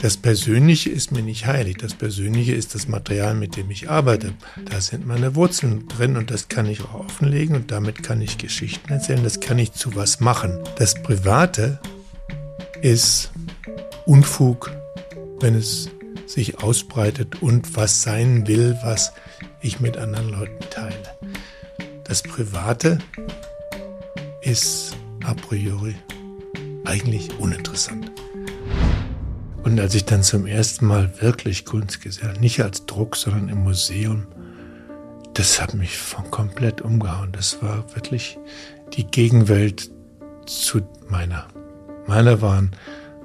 Das Persönliche ist mir nicht heilig. Das Persönliche ist das Material, mit dem ich arbeite. Da sind meine Wurzeln drin und das kann ich auch offenlegen und damit kann ich Geschichten erzählen. Das kann ich zu was machen. Das Private ist Unfug, wenn es sich ausbreitet und was sein will, was ich mit anderen Leuten teile. Das Private ist a priori eigentlich uninteressant. Und als ich dann zum ersten Mal wirklich Kunst gesehen habe, nicht als Druck, sondern im Museum, das hat mich von komplett umgehauen. Das war wirklich die Gegenwelt zu meiner. Meiner waren,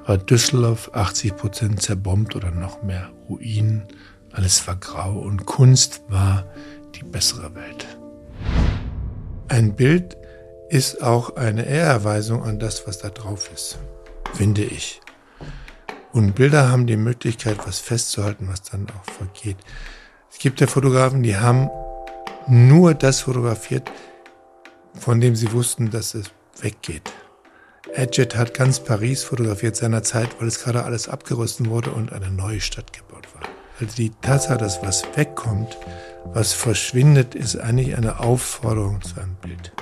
war Düsseldorf 80 Prozent zerbombt oder noch mehr Ruinen. Alles war grau und Kunst war die bessere Welt. Ein Bild ist auch eine Ehrerweisung an das, was da drauf ist, finde ich. Und Bilder haben die Möglichkeit, was festzuhalten, was dann auch vergeht. Es gibt ja Fotografen, die haben nur das fotografiert, von dem sie wussten, dass es weggeht. Edget hat ganz Paris fotografiert seiner Zeit, weil es gerade alles abgerüstet wurde und eine neue Stadt gebaut war. Also die Tatsache, dass was wegkommt, was verschwindet, ist eigentlich eine Aufforderung zu einem Bild.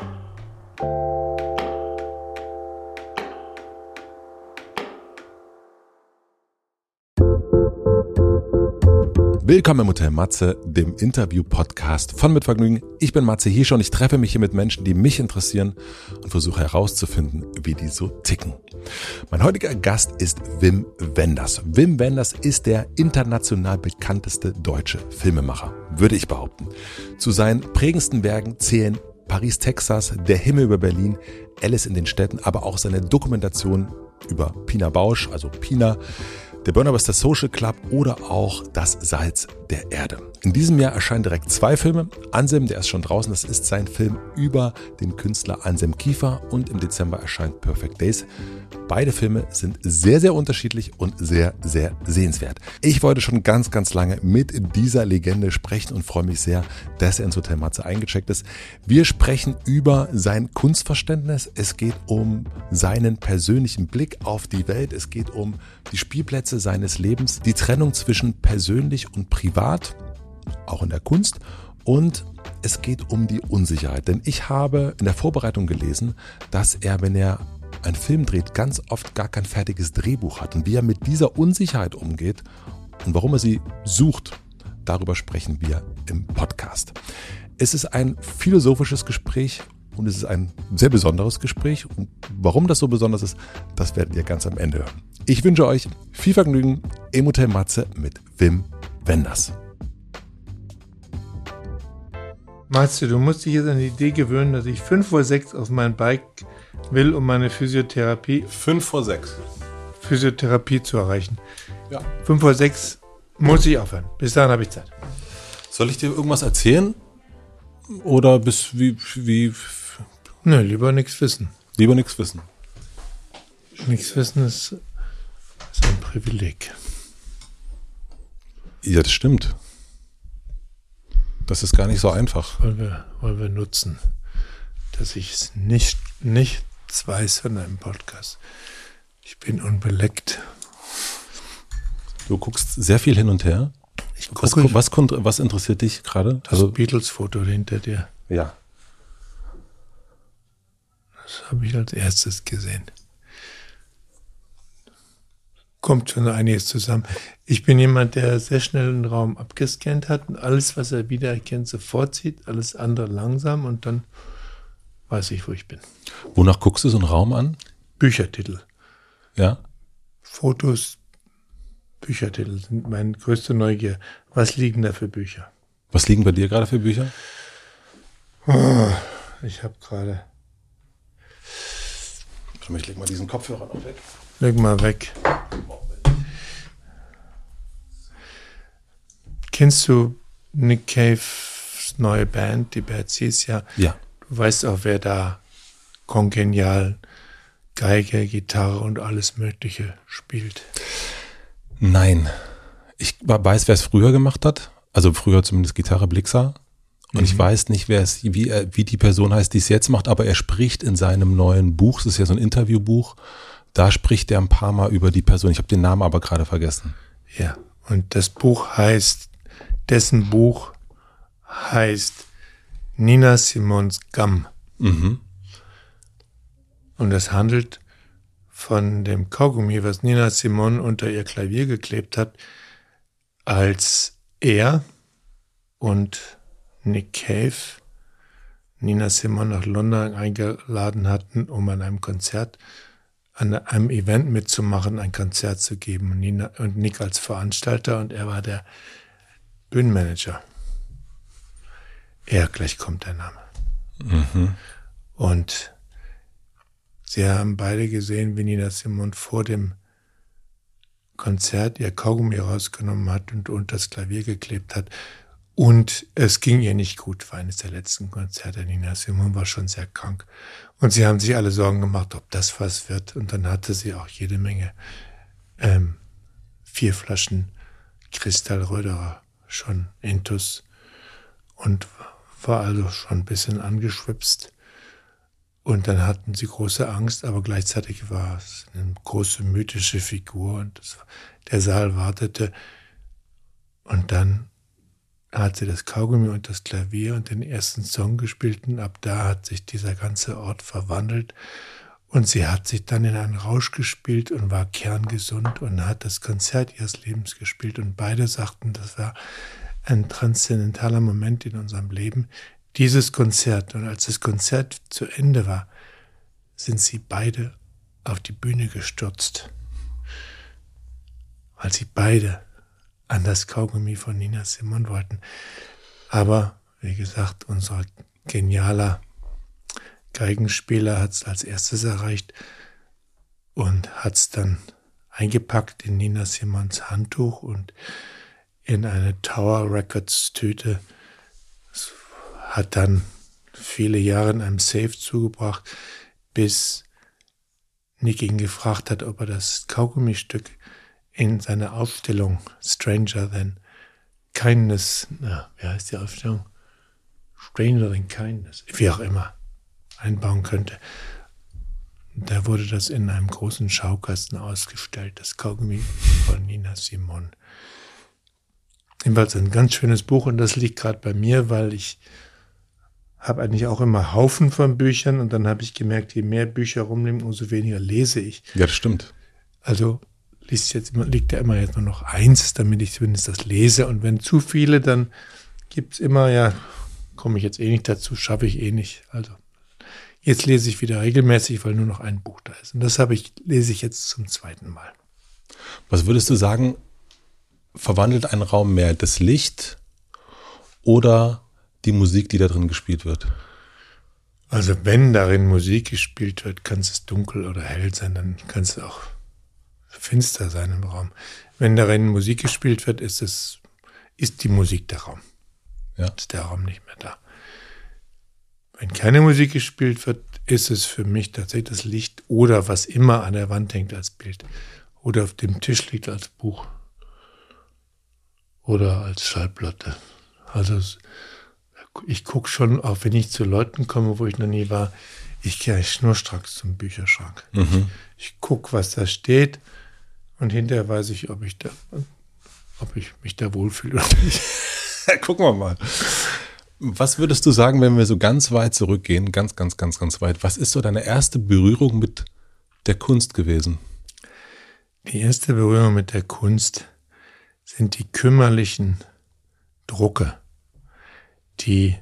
Willkommen im Hotel Matze, dem Interview-Podcast von Mitvergnügen. Ich bin Matze Hirsch und ich treffe mich hier mit Menschen, die mich interessieren und versuche herauszufinden, wie die so ticken. Mein heutiger Gast ist Wim Wenders. Wim Wenders ist der international bekannteste deutsche Filmemacher, würde ich behaupten. Zu seinen prägendsten Werken zählen Paris, Texas, Der Himmel über Berlin, Alice in den Städten, aber auch seine Dokumentation über Pina Bausch, also Pina, der Burnerbuster Social Club oder auch Das Salz der Erde. In diesem Jahr erscheinen direkt zwei Filme. Anselm, der ist schon draußen, das ist sein Film über den Künstler Anselm Kiefer und im Dezember erscheint Perfect Days. Beide Filme sind sehr, sehr unterschiedlich und sehr, sehr sehenswert. Ich wollte schon ganz, ganz lange mit dieser Legende sprechen und freue mich sehr, dass er ins Hotel Matze eingecheckt ist. Wir sprechen über sein Kunstverständnis. Es geht um seinen persönlichen Blick auf die Welt. Es geht um die Spielplätze seines Lebens, die Trennung zwischen persönlich und privat, auch in der Kunst und es geht um die Unsicherheit. Denn ich habe in der Vorbereitung gelesen, dass er, wenn er ein Film dreht, ganz oft gar kein fertiges Drehbuch hat und wie er mit dieser Unsicherheit umgeht und warum er sie sucht, darüber sprechen wir im Podcast. Es ist ein philosophisches Gespräch und es ist ein sehr besonderes Gespräch. Und warum das so besonders ist, das werdet ihr ganz am Ende hören. Ich wünsche euch viel Vergnügen im Hotel Matze mit Wim Wenders. Matze, du musst dich jetzt an die Idee gewöhnen, dass ich 5 vor 6 auf mein Bike will, um meine Physiotherapie. 5 vor 6. Physiotherapie zu erreichen. Ja. 5 vor 6 muss ich aufhören. Bis dahin habe ich Zeit. Soll ich dir irgendwas erzählen? Oder bis wie. wie Nö, lieber nichts wissen. Lieber nichts wissen. Nichts wissen ist, ist ein Privileg. Ja, das stimmt. Das ist gar nicht so einfach. Wollen wir, wollen wir nutzen, dass ich es nicht, nichts weiß von einem Podcast. Ich bin unbeleckt. Du guckst sehr viel hin und her. Ich gucke, was, was, was interessiert dich gerade? Das also, Beatles-Foto hinter dir. Ja. Das habe ich als erstes gesehen. Kommt schon einiges zusammen. Ich bin jemand, der sehr schnell einen Raum abgescannt hat und alles, was er wiedererkennt, sofort sieht, alles andere langsam und dann weiß ich, wo ich bin. Wonach guckst du so einen Raum an? Büchertitel. Ja. Fotos, Büchertitel sind meine größte Neugier. Was liegen da für Bücher? Was liegen bei dir gerade für Bücher? Oh, ich habe gerade. Ich leg mal diesen Kopfhörer noch weg. Leg mal weg. Kennst du Nick Caves neue Band, die Bad Seas? Ja. Ja. Du weißt auch, wer da kongenial Geige, Gitarre und alles Mögliche spielt. Nein. Ich weiß, wer es früher gemacht hat. Also früher zumindest Gitarre Blixer. Und mhm. ich weiß nicht, wer es, wie, wie die Person heißt, die es jetzt macht, aber er spricht in seinem neuen Buch, es ist ja so ein Interviewbuch, Da spricht er ein paar Mal über die Person. Ich habe den Namen aber gerade vergessen. Ja, und das Buch heißt, dessen Buch heißt Nina Simons Gamm. Mhm. Und es handelt von dem Kaugummi, was Nina Simon unter ihr Klavier geklebt hat, als er und Nick Cave Nina Simon nach London eingeladen hatten, um an einem Konzert, an einem Event mitzumachen, ein Konzert zu geben. Und, Nina, und Nick als Veranstalter und er war der Bühnenmanager. Er, gleich kommt der Name. Mhm. Und sie haben beide gesehen, wie Nina Simon vor dem Konzert ihr Kaugummi rausgenommen hat und unter das Klavier geklebt hat. Und es ging ihr nicht gut, war eines der letzten Konzerte. Nina Simon war schon sehr krank. Und sie haben sich alle Sorgen gemacht, ob das was wird. Und dann hatte sie auch jede Menge, ähm, vier Flaschen Kristallröderer schon intus und war also schon ein bisschen angeschwipst. Und dann hatten sie große Angst, aber gleichzeitig war es eine große mythische Figur und das, der Saal wartete. Und dann hat sie das Kaugummi und das Klavier und den ersten Song gespielt und ab da hat sich dieser ganze Ort verwandelt und sie hat sich dann in einen Rausch gespielt und war kerngesund und hat das Konzert ihres Lebens gespielt und beide sagten, das war ein transzendentaler Moment in unserem Leben, dieses Konzert. Und als das Konzert zu Ende war, sind sie beide auf die Bühne gestürzt, weil sie beide an das Kaugummi von Nina Simon wollten. Aber, wie gesagt, unser genialer Geigenspieler hat es als erstes erreicht und hat es dann eingepackt in Nina Simons Handtuch und in eine Tower Records Tüte. Es hat dann viele Jahre in einem Safe zugebracht, bis Nick ihn gefragt hat, ob er das Kaugummistück in seine Aufstellung Stranger Than Kindness, na, wie heißt die Aufstellung? Stranger Than Kindness, wie auch immer, einbauen könnte. Da wurde das in einem großen Schaukasten ausgestellt, das Kaugummi von Nina Simon. Jedenfalls ein ganz schönes Buch und das liegt gerade bei mir, weil ich habe eigentlich auch immer Haufen von Büchern und dann habe ich gemerkt, je mehr Bücher rumnehmen, umso weniger lese ich. Ja, das stimmt. Also liest jetzt immer, liegt ja immer jetzt nur noch eins, damit ich zumindest das lese. Und wenn zu viele, dann gibt es immer, ja, komme ich jetzt eh nicht dazu, schaffe ich eh nicht. Also jetzt lese ich wieder regelmäßig, weil nur noch ein Buch da ist. Und das habe ich, lese ich jetzt zum zweiten Mal. Was würdest du sagen, verwandelt ein Raum mehr das Licht oder die Musik, die da drin gespielt wird? Also wenn darin Musik gespielt wird, kann es dunkel oder hell sein, dann kann es auch finster sein im Raum. Wenn darin Musik gespielt wird, ist es, ist die Musik der Raum. Ja. Ist der Raum nicht mehr da. Wenn keine Musik gespielt wird, ist es für mich tatsächlich das Licht oder was immer an der Wand hängt als Bild oder auf dem Tisch liegt als Buch oder als Schallplatte. Also ich gucke schon, auch wenn ich zu Leuten komme, wo ich noch nie war, ich gehe schnurstracks zum Bücherschrank. Mhm. Ich, ich gucke, was da steht und hinterher weiß ich, ob ich da, ob ich mich da wohlfühle oder nicht. Gucken wir mal. Was würdest du sagen, wenn wir so ganz weit zurückgehen, ganz, ganz, ganz, ganz weit? Was ist so deine erste Berührung mit der Kunst gewesen? Die erste Berührung mit der Kunst sind die kümmerlichen Drucke, die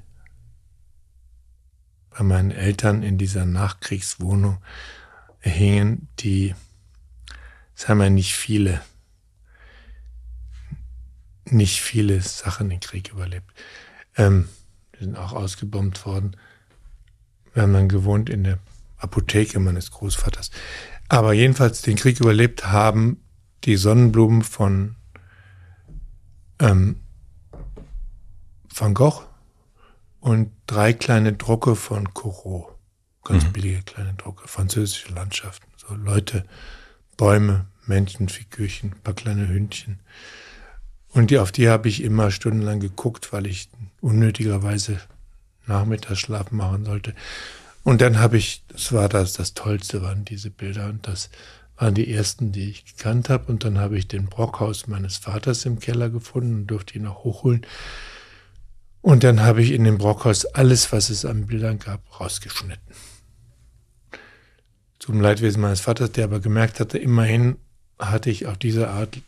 bei meinen Eltern in dieser Nachkriegswohnung hingen, die es haben ja nicht viele, nicht viele Sachen im Krieg überlebt. Ähm, die sind auch ausgebombt worden. Wir haben dann gewohnt in der Apotheke meines Großvaters. Aber jedenfalls den Krieg überlebt haben die Sonnenblumen von ähm, Van Gogh und drei kleine Drucke von Corot. Ganz mhm. billige kleine Drucke, französische Landschaften. So Leute, Bäume, Männchenfigürchen, ein paar kleine Hündchen. Und die, auf die habe ich immer stundenlang geguckt, weil ich unnötigerweise Nachmittagsschlaf machen sollte. Und dann habe ich, das war das, das Tollste waren diese Bilder und das waren die ersten, die ich gekannt habe. Und dann habe ich den Brockhaus meines Vaters im Keller gefunden und durfte ihn auch hochholen. Und dann habe ich in dem Brockhaus alles, was es an Bildern gab, rausgeschnitten. Zum Leidwesen meines Vaters, der aber gemerkt hatte, immerhin hatte ich auf diese Art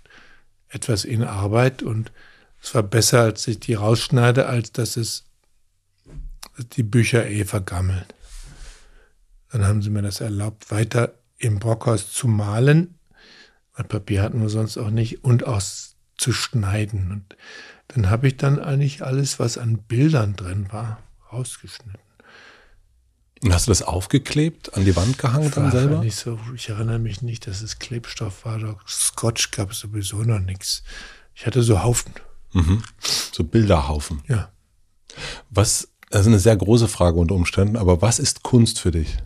etwas in Arbeit und es war besser, als ich die rausschneide, als dass es dass die Bücher eh vergammeln. Dann haben sie mir das erlaubt, weiter im Brockhaus zu malen, weil Papier hatten wir sonst auch nicht, und auch zu schneiden. Und dann habe ich dann eigentlich alles, was an Bildern drin war, rausgeschnitten. Und hast du das aufgeklebt, an die Wand gehangen dann selber? Nicht so, ich erinnere mich nicht, dass es Klebstoff war. Doch Scotch gab es sowieso noch nichts. Ich hatte so Haufen. Mhm. So Bilderhaufen. Ja. Was, das ist eine sehr große Frage unter Umständen, aber was ist Kunst für dich?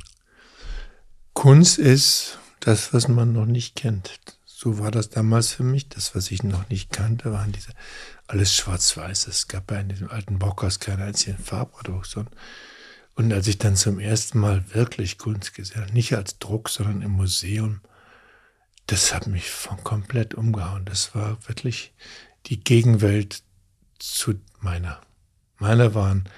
Kunst ist das, was man noch nicht kennt. So war das damals für mich. Das, was ich noch nicht kannte, waren diese alles schwarz-weiß. Es gab ja in diesem alten Brockhaus keine einzigen Farbproduktion. Und als ich dann zum ersten Mal wirklich Kunst gesehen habe, nicht als Druck, sondern im Museum, das hat mich von komplett umgehauen. Das war wirklich die Gegenwelt zu meiner. Meiner waren,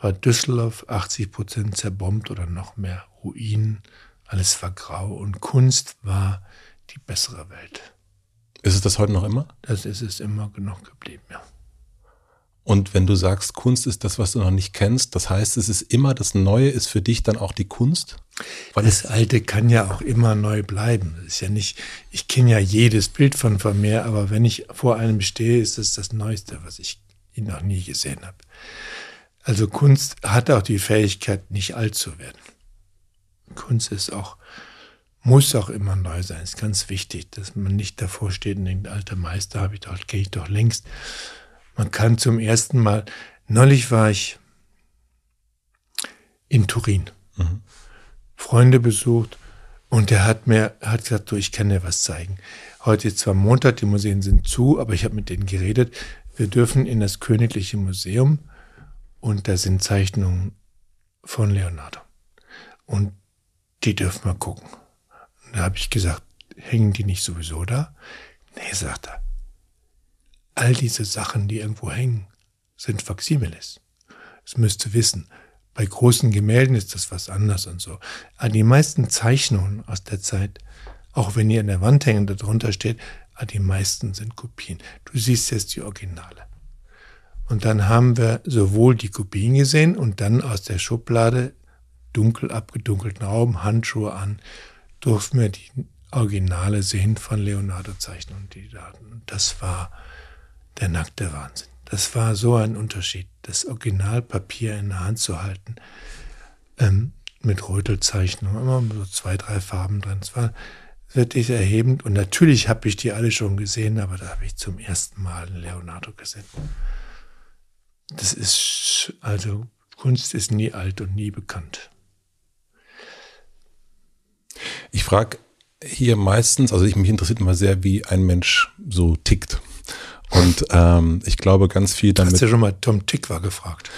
war Düsseldorf 80 Prozent zerbombt oder noch mehr Ruinen. Alles war grau und Kunst war die bessere Welt. Ist es das heute noch immer? Das ist es immer genug geblieben, ja. Und wenn du sagst, Kunst ist das, was du noch nicht kennst, das heißt, es ist immer das Neue, ist für dich dann auch die Kunst? Weil das Alte kann ja auch immer neu bleiben. Ist ja nicht, ich kenne ja jedes Bild von Vermeer, aber wenn ich vor einem stehe, ist es das Neueste, was ich noch nie gesehen habe. Also Kunst hat auch die Fähigkeit, nicht alt zu werden. Kunst ist auch, muss auch immer neu sein. Ist ganz wichtig, dass man nicht davor steht und denkt, alter Meister habe ich doch, gehe ich doch längst. Man kann zum ersten Mal, neulich war ich in Turin, mhm. Freunde besucht und der hat mir, hat gesagt, du, ich kann dir was zeigen. Heute ist zwar Montag, die Museen sind zu, aber ich habe mit denen geredet. Wir dürfen in das Königliche Museum und da sind Zeichnungen von Leonardo. Und die dürfen wir gucken. Und da habe ich gesagt, hängen die nicht sowieso da? Nee, sagt er. All diese Sachen, die irgendwo hängen, sind Faximiles. Das müsst ihr wissen. Bei großen Gemälden ist das was anders und so. Aber die meisten Zeichnungen aus der Zeit, auch wenn die an der Wand hängen, da drunter steht, die meisten sind Kopien. Du siehst jetzt die Originale. Und dann haben wir sowohl die Kopien gesehen und dann aus der Schublade, dunkel abgedunkelten Raum, Handschuhe an, durften wir die Originale sehen von Leonardo-Zeichnungen, die Daten. Das war der nackte Wahnsinn. Das war so ein Unterschied, das Originalpapier in der Hand zu halten, ähm, mit Rötelzeichnung, immer so zwei, drei Farben drin. Es war wirklich erhebend und natürlich habe ich die alle schon gesehen, aber da habe ich zum ersten Mal Leonardo gesehen. Das ist, also Kunst ist nie alt und nie bekannt. Ich frage hier meistens, also ich, mich interessiert immer sehr, wie ein Mensch so tickt. Und ähm, ich glaube ganz viel damit. Hast du ja schon mal Tom Tick war gefragt?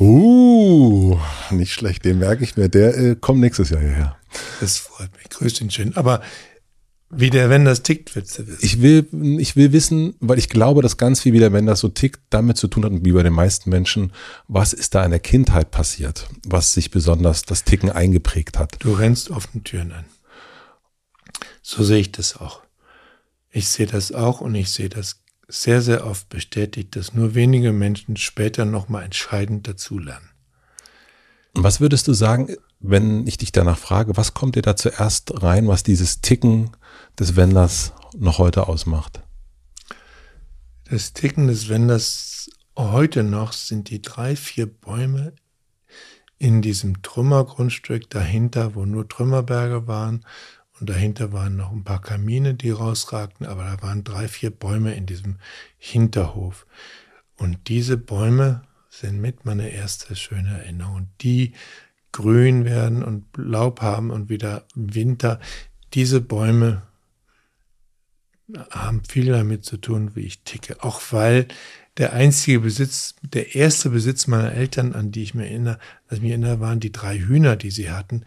Uh, nicht schlecht, den merke ich mir. Der äh, kommt nächstes Jahr hierher. Das freut mich. Grüß ihn schön. Aber wie der Wenders tickt, willst du wissen? Ich will, ich will wissen, weil ich glaube, dass ganz viel, wie der Wenders so tickt, damit zu tun hat, wie bei den meisten Menschen, was ist da in der Kindheit passiert, was sich besonders das Ticken eingeprägt hat. Du rennst offene Türen ein. So sehe ich das auch. Ich sehe das auch und ich sehe das sehr, sehr oft bestätigt, dass nur wenige Menschen später nochmal entscheidend dazulernen. Was würdest du sagen, wenn ich dich danach frage, was kommt dir da zuerst rein, was dieses Ticken des Wenders noch heute ausmacht? Das Ticken des Wenders heute noch sind die drei, vier Bäume in diesem Trümmergrundstück dahinter, wo nur Trümmerberge waren und dahinter waren noch ein paar Kamine, die rausragten, aber da waren drei, vier Bäume in diesem Hinterhof. Und diese Bäume sind mit meine erste schöne Erinnerung. Die grün werden und Laub haben und wieder Winter. Diese Bäume haben viel damit zu tun, wie ich ticke. Auch weil der einzige Besitz, der erste Besitz meiner Eltern, an die ich mich erinnere, dass ich mich erinnere, waren die drei Hühner, die sie hatten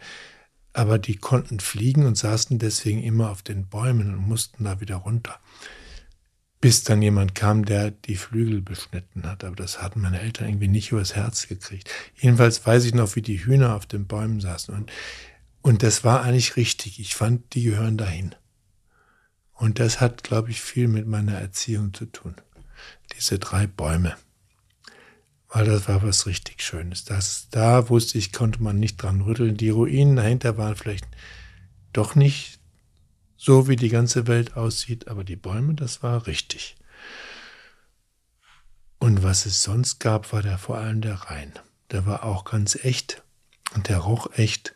aber die konnten fliegen und saßen deswegen immer auf den Bäumen und mussten da wieder runter. Bis dann jemand kam, der die Flügel beschnitten hat. Aber das hatten meine Eltern irgendwie nicht übers Herz gekriegt. Jedenfalls weiß ich noch, wie die Hühner auf den Bäumen saßen. Und, und das war eigentlich richtig. Ich fand, die gehören dahin. Und das hat, glaube ich, viel mit meiner Erziehung zu tun. Diese drei Bäume. Weil das war was richtig Schönes. Das, da wusste ich, konnte man nicht dran rütteln. Die Ruinen dahinter waren vielleicht doch nicht so, wie die ganze Welt aussieht, aber die Bäume, das war richtig. Und was es sonst gab, war der vor allem der Rhein. Der war auch ganz echt und der roch echt.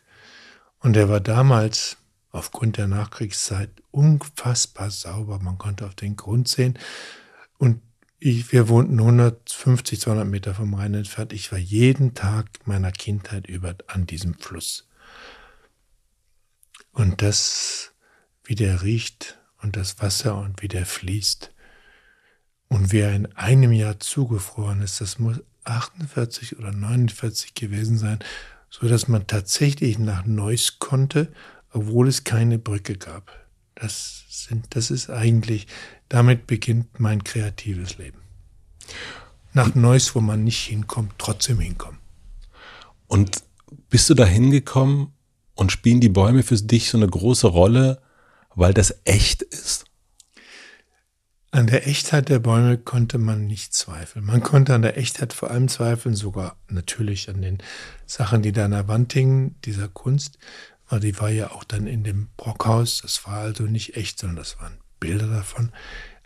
Und der war damals aufgrund der Nachkriegszeit unfassbar sauber. Man konnte auf den Grund sehen. Und ich, wir wohnten 150, 200 Meter vom Rhein entfernt. Ich war jeden Tag meiner Kindheit über an diesem Fluss. Und das, wie der riecht und das Wasser und wie der fließt und wie er in einem Jahr zugefroren ist, das muss 48 oder 49 gewesen sein, so dass man tatsächlich nach Neuss konnte obwohl es keine Brücke gab. Das, sind, das ist eigentlich, damit beginnt mein kreatives Leben. Nach Neuss, wo man nicht hinkommt, trotzdem hinkommen. Und bist du da hingekommen und spielen die Bäume für dich so eine große Rolle, weil das echt ist? An der Echtheit der Bäume konnte man nicht zweifeln. Man konnte an der Echtheit vor allem zweifeln, sogar natürlich an den Sachen, die da an der Wand hingen, dieser Kunst weil die war ja auch dann in dem Brockhaus. Das war also nicht echt, sondern das waren Bilder davon.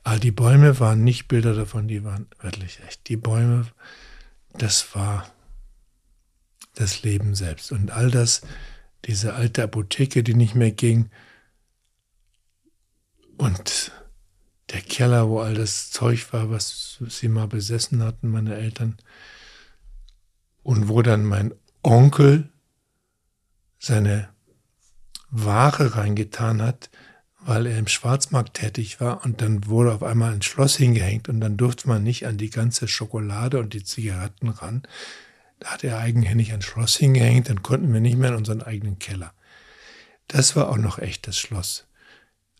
Aber die Bäume waren nicht Bilder davon, die waren wirklich echt. Die Bäume, das war das Leben selbst. Und all das, diese alte Apotheke, die nicht mehr ging, und der Keller, wo all das Zeug war, was sie mal besessen hatten, meine Eltern, und wo dann mein Onkel seine Ware reingetan hat, weil er im Schwarzmarkt tätig war und dann wurde auf einmal ein Schloss hingehängt und dann durfte man nicht an die ganze Schokolade und die Zigaretten ran. Da hat er eigenhändig ein Schloss hingehängt, dann konnten wir nicht mehr in unseren eigenen Keller. Das war auch noch echt das Schloss.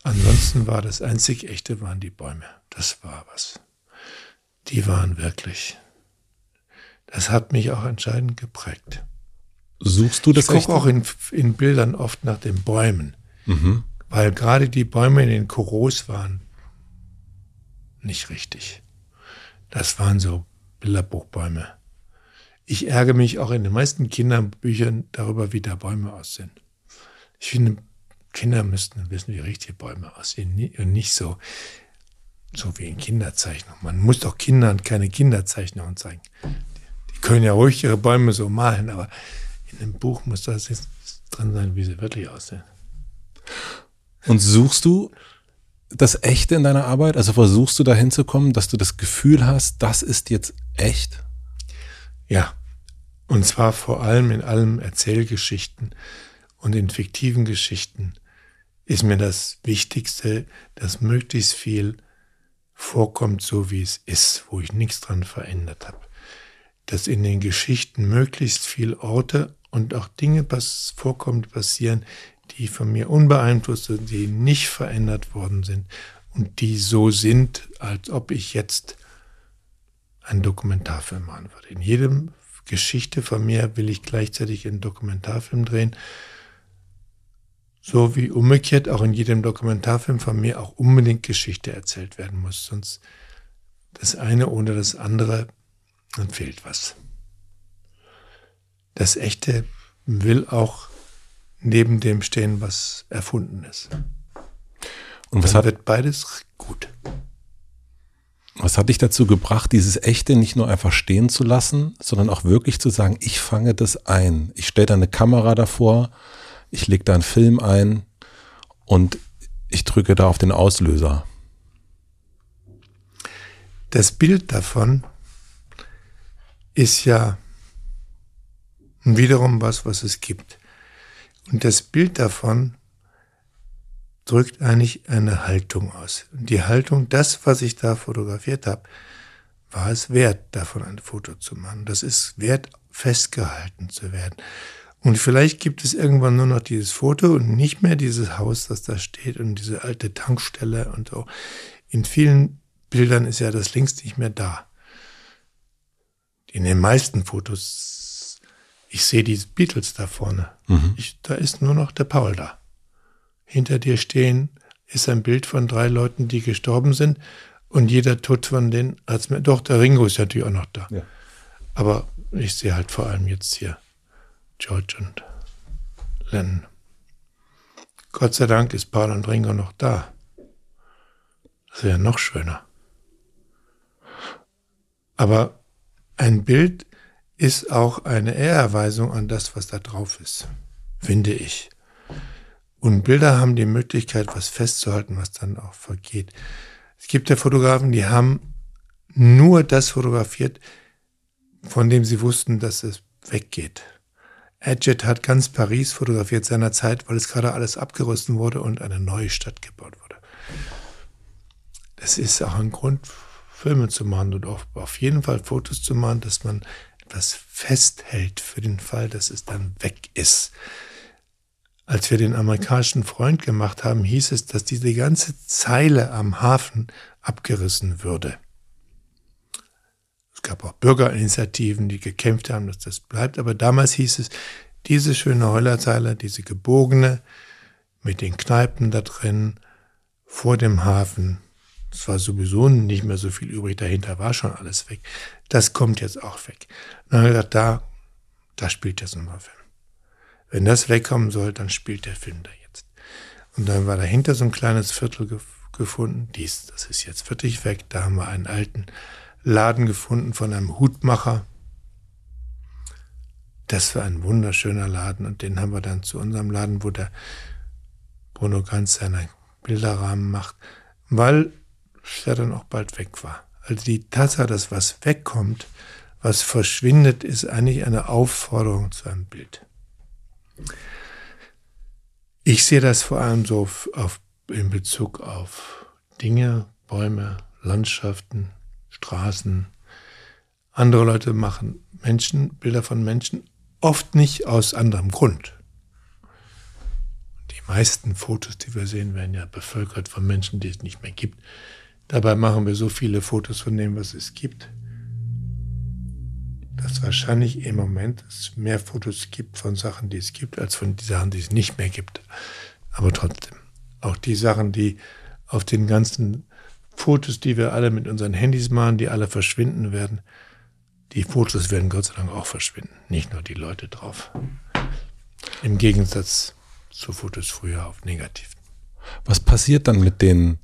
Ansonsten war das einzig echte waren die Bäume. Das war was. Die waren wirklich. Das hat mich auch entscheidend geprägt. Suchst du das Ich gucke auch in, in Bildern oft nach den Bäumen, mhm. Weil gerade die Bäume in den Koros waren nicht richtig. Das waren so Bilderbuchbäume. Ich ärgere mich auch in den meisten Kinderbüchern darüber, wie da Bäume aussehen. Ich finde, Kinder müssten wissen, wie richtige Bäume aussehen und nicht so, so wie in Kinderzeichnungen. Man muss doch Kindern keine Kinderzeichnungen zeigen. Die können ja ruhig ihre Bäume so malen, aber in dem Buch muss das jetzt drin sein, wie sie wirklich aussehen. Und suchst du das Echte in deiner Arbeit? Also versuchst du da hinzukommen, dass du das Gefühl hast, das ist jetzt echt? Ja. Und zwar vor allem in allen Erzählgeschichten und in fiktiven Geschichten ist mir das Wichtigste, dass möglichst viel vorkommt, so wie es ist, wo ich nichts dran verändert habe. Dass in den Geschichten möglichst viele Orte und auch Dinge was vorkommt, passieren, die von mir unbeeinflusst sind, die nicht verändert worden sind und die so sind, als ob ich jetzt einen Dokumentarfilm machen würde. In jedem Geschichte von mir will ich gleichzeitig einen Dokumentarfilm drehen, so wie umgekehrt auch in jedem Dokumentarfilm von mir auch unbedingt Geschichte erzählt werden muss, sonst das eine ohne das andere, dann fehlt was das Echte will auch neben dem stehen, was erfunden ist. Und was Dann hat, wird beides gut. Was hat dich dazu gebracht, dieses Echte nicht nur einfach stehen zu lassen, sondern auch wirklich zu sagen, ich fange das ein. Ich stelle da eine Kamera davor, ich lege da einen Film ein und ich drücke da auf den Auslöser. Das Bild davon ist ja wiederum was, was es gibt. Und das Bild davon drückt eigentlich eine Haltung aus. Und die Haltung, das, was ich da fotografiert habe, war es wert, davon ein Foto zu machen. Das ist wert, festgehalten zu werden. Und vielleicht gibt es irgendwann nur noch dieses Foto und nicht mehr dieses Haus, das da steht und diese alte Tankstelle und so. In vielen Bildern ist ja das links nicht mehr da. In den meisten Fotos, ich sehe die Beatles da vorne. Mhm. Ich, da ist nur noch der Paul da. Hinter dir stehen ist ein Bild von drei Leuten, die gestorben sind und jeder Tod von denen als. Doch, der Ringo ist natürlich auch noch da. Ja. Aber ich sehe halt vor allem jetzt hier George und Lennon. Gott sei Dank ist Paul und Ringo noch da. Das wäre noch schöner. Aber ein Bild ist auch eine Ehrerweisung an das, was da drauf ist, finde ich. Und Bilder haben die Möglichkeit, was festzuhalten, was dann auch vergeht. Es gibt ja Fotografen, die haben nur das fotografiert, von dem sie wussten, dass es weggeht. Adjet hat ganz Paris fotografiert seiner Zeit, weil es gerade alles abgerüstet wurde und eine neue Stadt gebaut wurde. Das ist auch ein Grund, Filme zu machen und auf jeden Fall Fotos zu machen, dass man etwas festhält für den Fall, dass es dann weg ist. Als wir den amerikanischen Freund gemacht haben, hieß es, dass diese ganze Zeile am Hafen abgerissen würde. Es gab auch Bürgerinitiativen, die gekämpft haben, dass das bleibt. Aber damals hieß es, diese schöne Heulerzeile, diese gebogene, mit den Kneipen da drin, vor dem Hafen, es war sowieso nicht mehr so viel übrig, dahinter war schon alles weg. Das kommt jetzt auch weg. dann haben wir gesagt, da, da spielt jetzt nochmal Film. Wenn das wegkommen soll, dann spielt der Film da jetzt. Und dann war dahinter so ein kleines Viertel gef gefunden. Dies, das ist jetzt wirklich weg. Da haben wir einen alten Laden gefunden von einem Hutmacher. Das war ein wunderschöner Laden und den haben wir dann zu unserem Laden, wo der Bruno Ganz seine Bilderrahmen macht, weil er dann auch bald weg war. Also die Tatsache, dass was wegkommt, was verschwindet, ist eigentlich eine Aufforderung zu einem Bild. Ich sehe das vor allem so auf, in Bezug auf Dinge, Bäume, Landschaften, Straßen. Andere Leute machen Menschen, Bilder von Menschen, oft nicht aus anderem Grund. Die meisten Fotos, die wir sehen, werden ja bevölkert von Menschen, die es nicht mehr gibt. Dabei machen wir so viele Fotos von dem, was es gibt, dass wahrscheinlich im Moment es mehr Fotos gibt von Sachen, die es gibt, als von Sachen, die es nicht mehr gibt. Aber trotzdem, auch die Sachen, die auf den ganzen Fotos, die wir alle mit unseren Handys machen, die alle verschwinden werden, die Fotos werden Gott sei Dank auch verschwinden, nicht nur die Leute drauf. Im Gegensatz zu Fotos früher auf negativen. Was passiert dann mit den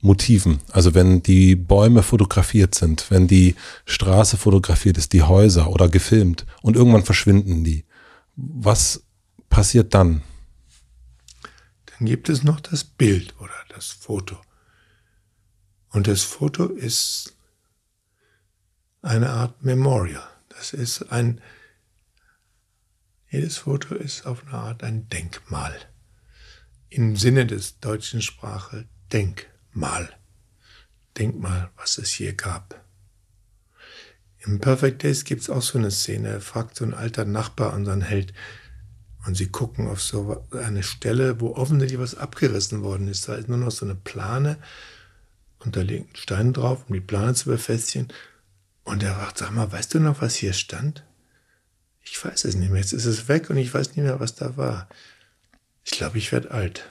Motiven. Also wenn die Bäume fotografiert sind, wenn die Straße fotografiert ist, die Häuser oder gefilmt und irgendwann verschwinden die. Was passiert dann? Dann gibt es noch das Bild oder das Foto. Und das Foto ist eine Art Memorial. Das ist ein, jedes Foto ist auf eine Art ein Denkmal. Im Sinne des deutschen Sprache Denkmal mal. Denk mal, was es hier gab. Im Perfect Days gibt es auch so eine Szene, er fragt so ein alter Nachbar unseren Held und sie gucken auf so eine Stelle, wo offensichtlich was abgerissen worden ist. Da ist nur noch so eine Plane und da liegt ein Stein drauf, um die Plane zu befestigen. Und er fragt, sag mal, weißt du noch, was hier stand? Ich weiß es nicht mehr. Jetzt ist es weg und ich weiß nicht mehr, was da war. Ich glaube, ich werde alt.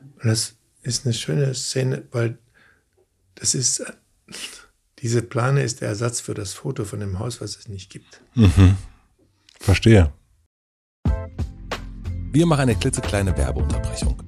Und das ist eine schöne Szene, weil das ist, diese Plane ist der Ersatz für das Foto von dem Haus, was es nicht gibt. Mhm. Verstehe. Wir machen eine klitzekleine Werbeunterbrechung.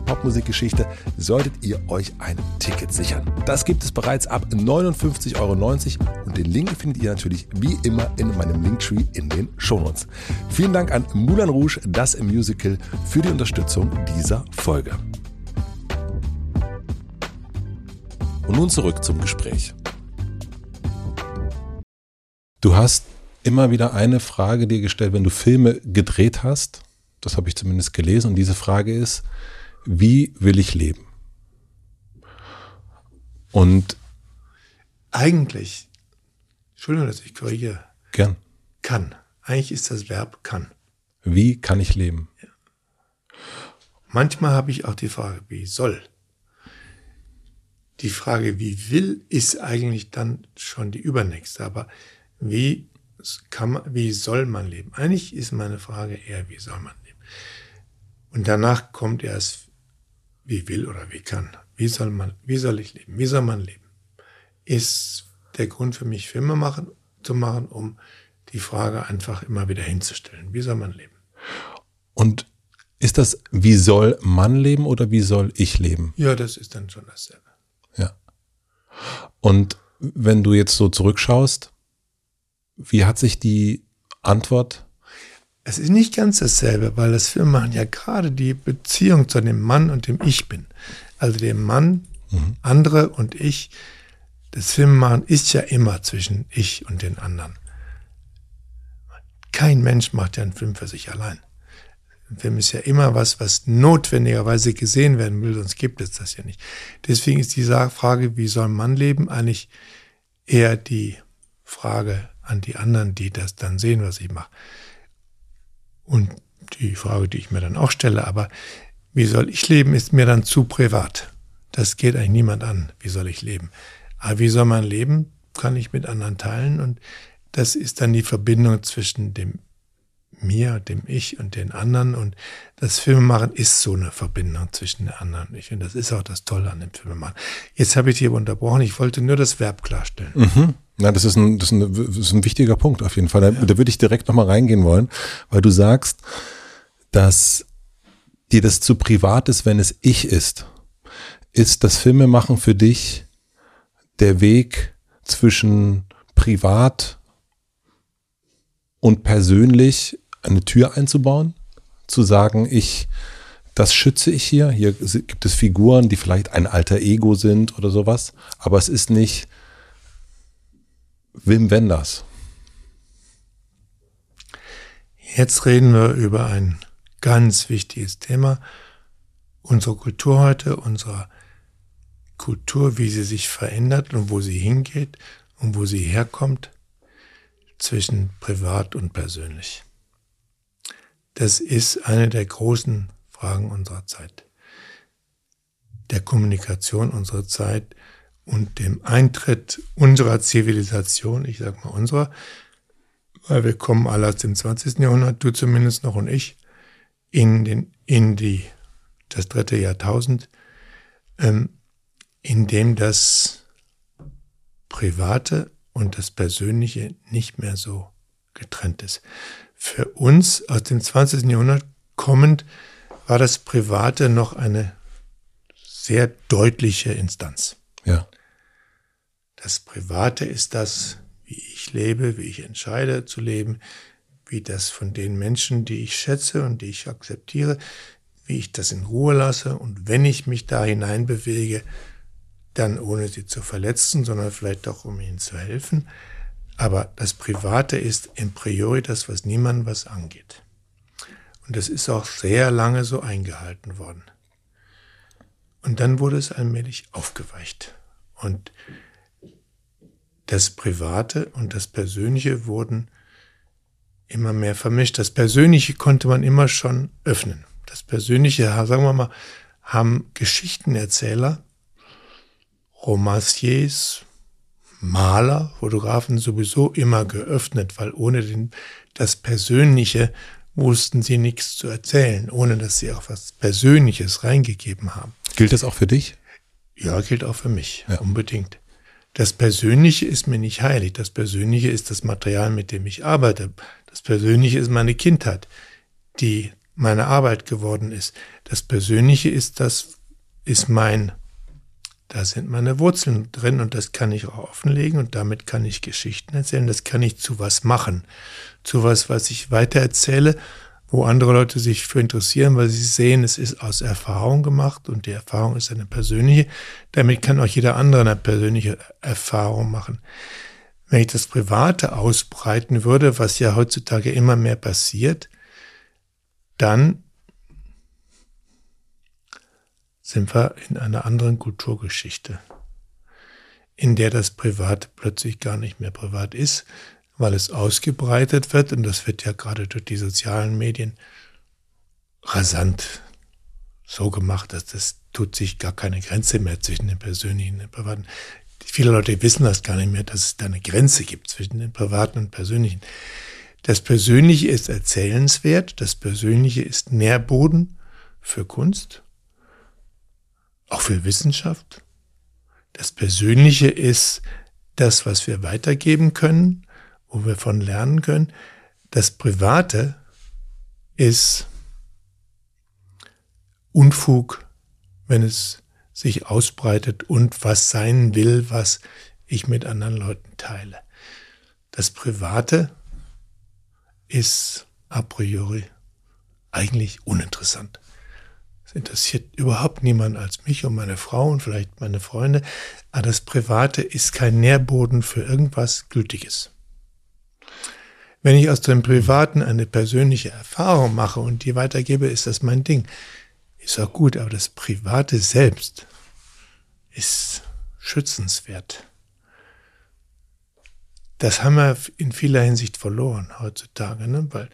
Popmusikgeschichte, solltet ihr euch ein Ticket sichern. Das gibt es bereits ab 59,90 Euro und den Link findet ihr natürlich wie immer in meinem Linktree in den Shownotes. Vielen Dank an Moulin Rouge, das Musical, für die Unterstützung dieser Folge. Und nun zurück zum Gespräch. Du hast immer wieder eine Frage dir gestellt, wenn du Filme gedreht hast. Das habe ich zumindest gelesen. Und diese Frage ist, wie will ich leben? Und eigentlich, Entschuldigung, dass ich korrigiere. Gern. Kann. Eigentlich ist das Verb kann. Wie kann ich leben? Ja. Manchmal habe ich auch die Frage, wie soll? Die Frage, wie will, ist eigentlich dann schon die übernächste. Aber wie kann man, wie soll man leben? Eigentlich ist meine Frage eher, wie soll man leben? Und danach kommt erst, wie will oder wie kann. Wie soll man, wie soll ich leben? Wie soll man leben? Ist der Grund für mich, Filme machen, zu machen, um die Frage einfach immer wieder hinzustellen. Wie soll man leben? Und ist das, wie soll man leben oder wie soll ich leben? Ja, das ist dann schon dasselbe. Ja. Und wenn du jetzt so zurückschaust, wie hat sich die Antwort? Es ist nicht ganz dasselbe, weil das Filmmachen ja gerade die Beziehung zu dem Mann und dem Ich bin. Also dem Mann, mhm. andere und ich. Das Filmmachen ist ja immer zwischen ich und den anderen. Kein Mensch macht ja einen Film für sich allein. Ein Film ist ja immer was, was notwendigerweise gesehen werden will, sonst gibt es das ja nicht. Deswegen ist die Frage, wie soll man leben, eigentlich eher die Frage an die anderen, die das dann sehen, was ich mache. Und die Frage, die ich mir dann auch stelle, aber wie soll ich leben, ist mir dann zu privat. Das geht eigentlich niemand an. Wie soll ich leben? Aber wie soll man leben, kann ich mit anderen teilen und das ist dann die Verbindung zwischen dem mir, dem Ich und den anderen. Und das Filmemachen ist so eine Verbindung zwischen den anderen und ich. Und das ist auch das Tolle an dem Filmemachen. Jetzt habe ich dich unterbrochen. Ich wollte nur das Verb klarstellen. Mhm. Ja, das ist ein, das ist ein, das ist ein wichtiger Punkt auf jeden Fall. Da, ja. da würde ich direkt nochmal reingehen wollen, weil du sagst, dass dir das zu privat ist, wenn es ich ist. Ist das Filmemachen für dich der Weg zwischen privat und persönlich eine Tür einzubauen, zu sagen, ich, das schütze ich hier. Hier gibt es Figuren, die vielleicht ein alter Ego sind oder sowas, aber es ist nicht Wim Wenders. Jetzt reden wir über ein ganz wichtiges Thema. Unsere Kultur heute, unsere Kultur, wie sie sich verändert und wo sie hingeht und wo sie herkommt, zwischen privat und persönlich. Das ist eine der großen Fragen unserer Zeit. Der Kommunikation unserer Zeit und dem Eintritt unserer Zivilisation, ich sag mal unserer, weil wir kommen alle aus dem 20. Jahrhundert, du zumindest noch und ich, in, den, in die, das dritte Jahrtausend, ähm, in dem das Private und das Persönliche nicht mehr so getrennt ist für uns aus dem 20. Jahrhundert kommend war das Private noch eine sehr deutliche Instanz. Das Private ist das, wie ich lebe, wie ich entscheide zu leben, wie das von den Menschen, die ich schätze und die ich akzeptiere, wie ich das in Ruhe lasse und wenn ich mich da hineinbewege, dann ohne sie zu verletzen, sondern vielleicht auch um ihnen zu helfen. Aber das Private ist im priori das, was niemandem was angeht. Und das ist auch sehr lange so eingehalten worden. Und dann wurde es allmählich aufgeweicht. Und das Private und das Persönliche wurden immer mehr vermischt. Das Persönliche konnte man immer schon öffnen. Das Persönliche, sagen wir mal, haben Geschichtenerzähler, Romanciers, Maler, Fotografen sowieso immer geöffnet, weil ohne den, das Persönliche wussten sie nichts zu erzählen, ohne dass sie auch was Persönliches reingegeben haben. Gilt das auch für dich? Ja, gilt auch für mich, ja. unbedingt. Das Persönliche ist mir nicht heilig. Das Persönliche ist das Material, mit dem ich arbeite. Das Persönliche ist meine Kindheit, die meine Arbeit geworden ist. Das Persönliche ist das, ist mein, da sind meine Wurzeln drin und das kann ich auch offenlegen und damit kann ich Geschichten erzählen. Das kann ich zu was machen. Zu was, was ich weitererzähle wo andere Leute sich für interessieren, weil sie sehen, es ist aus Erfahrung gemacht und die Erfahrung ist eine persönliche. Damit kann auch jeder andere eine persönliche Erfahrung machen. Wenn ich das Private ausbreiten würde, was ja heutzutage immer mehr passiert, dann sind wir in einer anderen Kulturgeschichte, in der das Private plötzlich gar nicht mehr privat ist, weil es ausgebreitet wird und das wird ja gerade durch die sozialen Medien rasant so gemacht, dass das tut sich gar keine Grenze mehr zwischen den persönlichen und den privaten. Viele Leute wissen das gar nicht mehr, dass es da eine Grenze gibt zwischen den privaten und persönlichen. Das Persönliche ist erzählenswert, das Persönliche ist Nährboden für Kunst, auch für Wissenschaft. Das Persönliche ist das, was wir weitergeben können wo wir von lernen können. Das Private ist Unfug, wenn es sich ausbreitet und was sein will, was ich mit anderen Leuten teile. Das Private ist a priori eigentlich uninteressant. Es interessiert überhaupt niemand als mich und meine Frau und vielleicht meine Freunde, aber das Private ist kein Nährboden für irgendwas Gültiges. Wenn ich aus dem Privaten eine persönliche Erfahrung mache und die weitergebe, ist das mein Ding. Ist auch gut, aber das Private selbst ist schützenswert. Das haben wir in vieler Hinsicht verloren heutzutage, ne? weil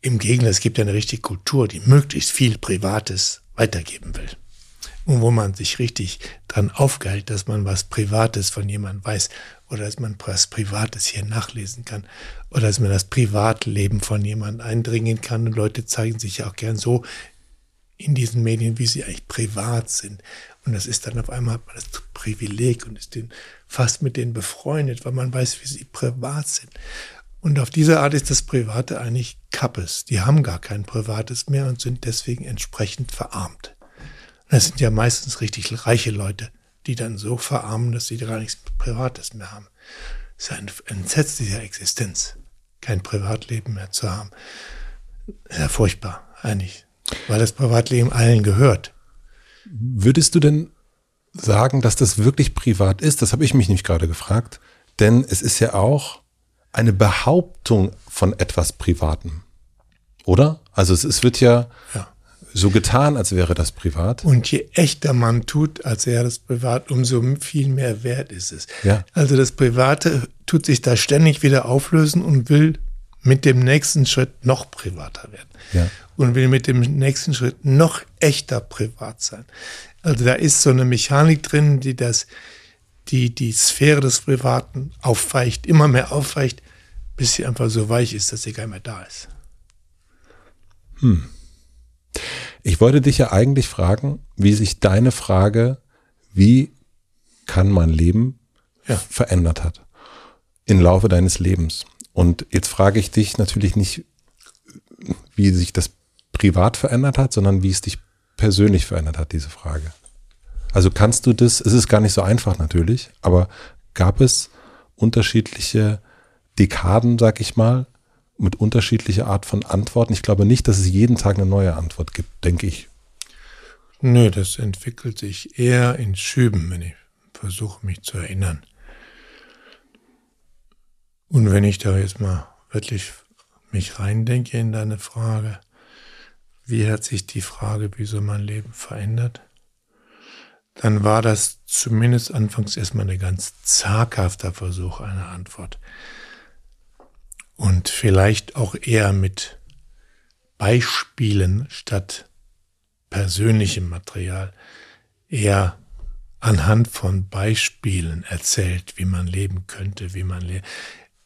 im Gegenteil, es gibt ja eine richtige Kultur, die möglichst viel Privates weitergeben will und wo man sich richtig dran aufgehält, dass man was Privates von jemandem weiß oder dass man was Privates hier nachlesen kann oder dass man das Privatleben von jemandem eindringen kann. Und Leute zeigen sich ja auch gern so in diesen Medien, wie sie eigentlich privat sind. Und das ist dann auf einmal hat man das Privileg und ist den, fast mit denen befreundet, weil man weiß, wie sie privat sind. Und auf diese Art ist das Private eigentlich Kappes. Die haben gar kein Privates mehr und sind deswegen entsprechend verarmt. Das sind ja meistens richtig reiche Leute, die dann so verarmen, dass sie gar nichts Privates mehr haben. Das ist eine entsetzliche Existenz, kein Privatleben mehr zu haben. Ja, furchtbar, eigentlich. Weil das Privatleben allen gehört. Würdest du denn sagen, dass das wirklich privat ist? Das habe ich mich nicht gerade gefragt. Denn es ist ja auch eine Behauptung von etwas Privatem. Oder? Also es, es wird ja, ja so getan, als wäre das privat. Und je echter man tut, als wäre das privat, umso viel mehr wert ist es. Ja. Also das Private tut sich da ständig wieder auflösen und will mit dem nächsten Schritt noch privater werden. Ja. Und will mit dem nächsten Schritt noch echter privat sein. Also da ist so eine Mechanik drin, die das, die, die Sphäre des Privaten aufweicht, immer mehr aufweicht, bis sie einfach so weich ist, dass sie gar nicht mehr da ist. Hm. Ich wollte dich ja eigentlich fragen, wie sich deine Frage, wie kann mein Leben ja. verändert hat im Laufe deines Lebens. Und jetzt frage ich dich natürlich nicht, wie sich das privat verändert hat, sondern wie es dich persönlich verändert hat, diese Frage. Also kannst du das, es ist gar nicht so einfach natürlich, aber gab es unterschiedliche Dekaden, sag ich mal, mit unterschiedlicher Art von Antworten. Ich glaube nicht, dass es jeden Tag eine neue Antwort gibt, denke ich. Nö, das entwickelt sich eher in Schüben, wenn ich versuche, mich zu erinnern. Und wenn ich da jetzt mal wirklich mich reindenke in deine Frage, wie hat sich die Frage, wie so mein Leben verändert, dann war das zumindest anfangs erstmal ein ganz zaghafter Versuch einer Antwort und vielleicht auch eher mit Beispielen statt persönlichem Material eher anhand von Beispielen erzählt, wie man leben könnte, wie man le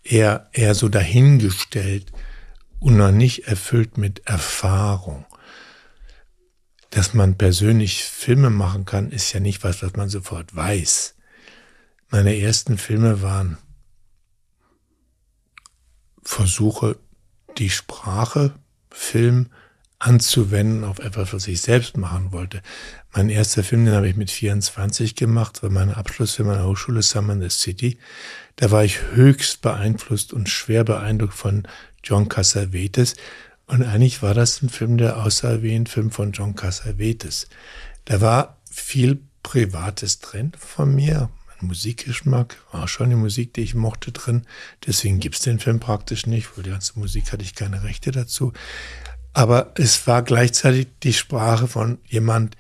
eher, eher so dahingestellt und noch nicht erfüllt mit Erfahrung. Dass man persönlich Filme machen kann, ist ja nicht was, was man sofort weiß. Meine ersten Filme waren Versuche, die Sprache, Film anzuwenden auf etwas, was ich selbst machen wollte. Mein erster Film, den habe ich mit 24 gemacht, war mein Abschlussfilm an der Hochschule Summer in the City. Da war ich höchst beeinflusst und schwer beeindruckt von John Cassavetes. Und eigentlich war das ein Film, der aussah wie ein Film von John Cassavetes. Da war viel Privates drin von mir. Musikgeschmack war schon die Musik, die ich mochte drin. Deswegen gibt's den Film praktisch nicht, weil die ganze Musik hatte ich keine Rechte dazu. Aber es war gleichzeitig die Sprache von jemand,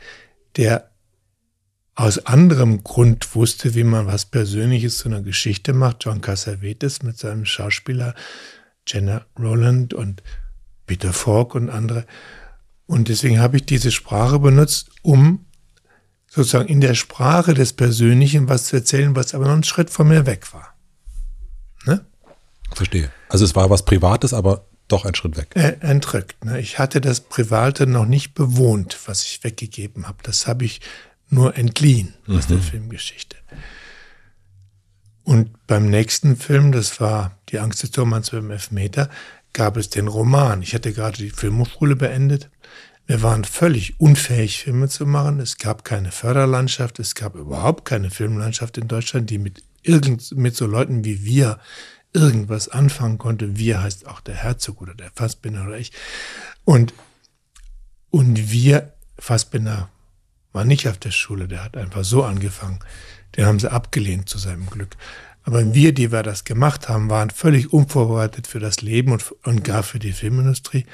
der aus anderem Grund wusste, wie man was Persönliches zu einer Geschichte macht. John Cassavetes mit seinem Schauspieler Jenna Rowland und Peter Falk und andere. Und deswegen habe ich diese Sprache benutzt, um sozusagen in der Sprache des Persönlichen was zu erzählen, was aber noch einen Schritt von mir weg war. Ne? Verstehe. Also es war was Privates, aber doch ein Schritt weg. Äh, entrückt. Ne? Ich hatte das Private noch nicht bewohnt, was ich weggegeben habe. Das habe ich nur entliehen aus mhm. der Filmgeschichte. Und beim nächsten Film, das war Die Angst des Tormanns beim Elfmeter, gab es den Roman. Ich hatte gerade die Filmhochschule beendet. Wir waren völlig unfähig, Filme zu machen. Es gab keine Förderlandschaft, es gab überhaupt keine Filmlandschaft in Deutschland, die mit irgend, mit so Leuten wie wir irgendwas anfangen konnte. Wir heißt auch der Herzog oder der Fassbinder oder ich. Und, und wir, Fassbinder war nicht auf der Schule, der hat einfach so angefangen. Den haben sie abgelehnt zu seinem Glück. Aber wir, die wir das gemacht haben, waren völlig unvorbereitet für das Leben und, und gar für die Filmindustrie.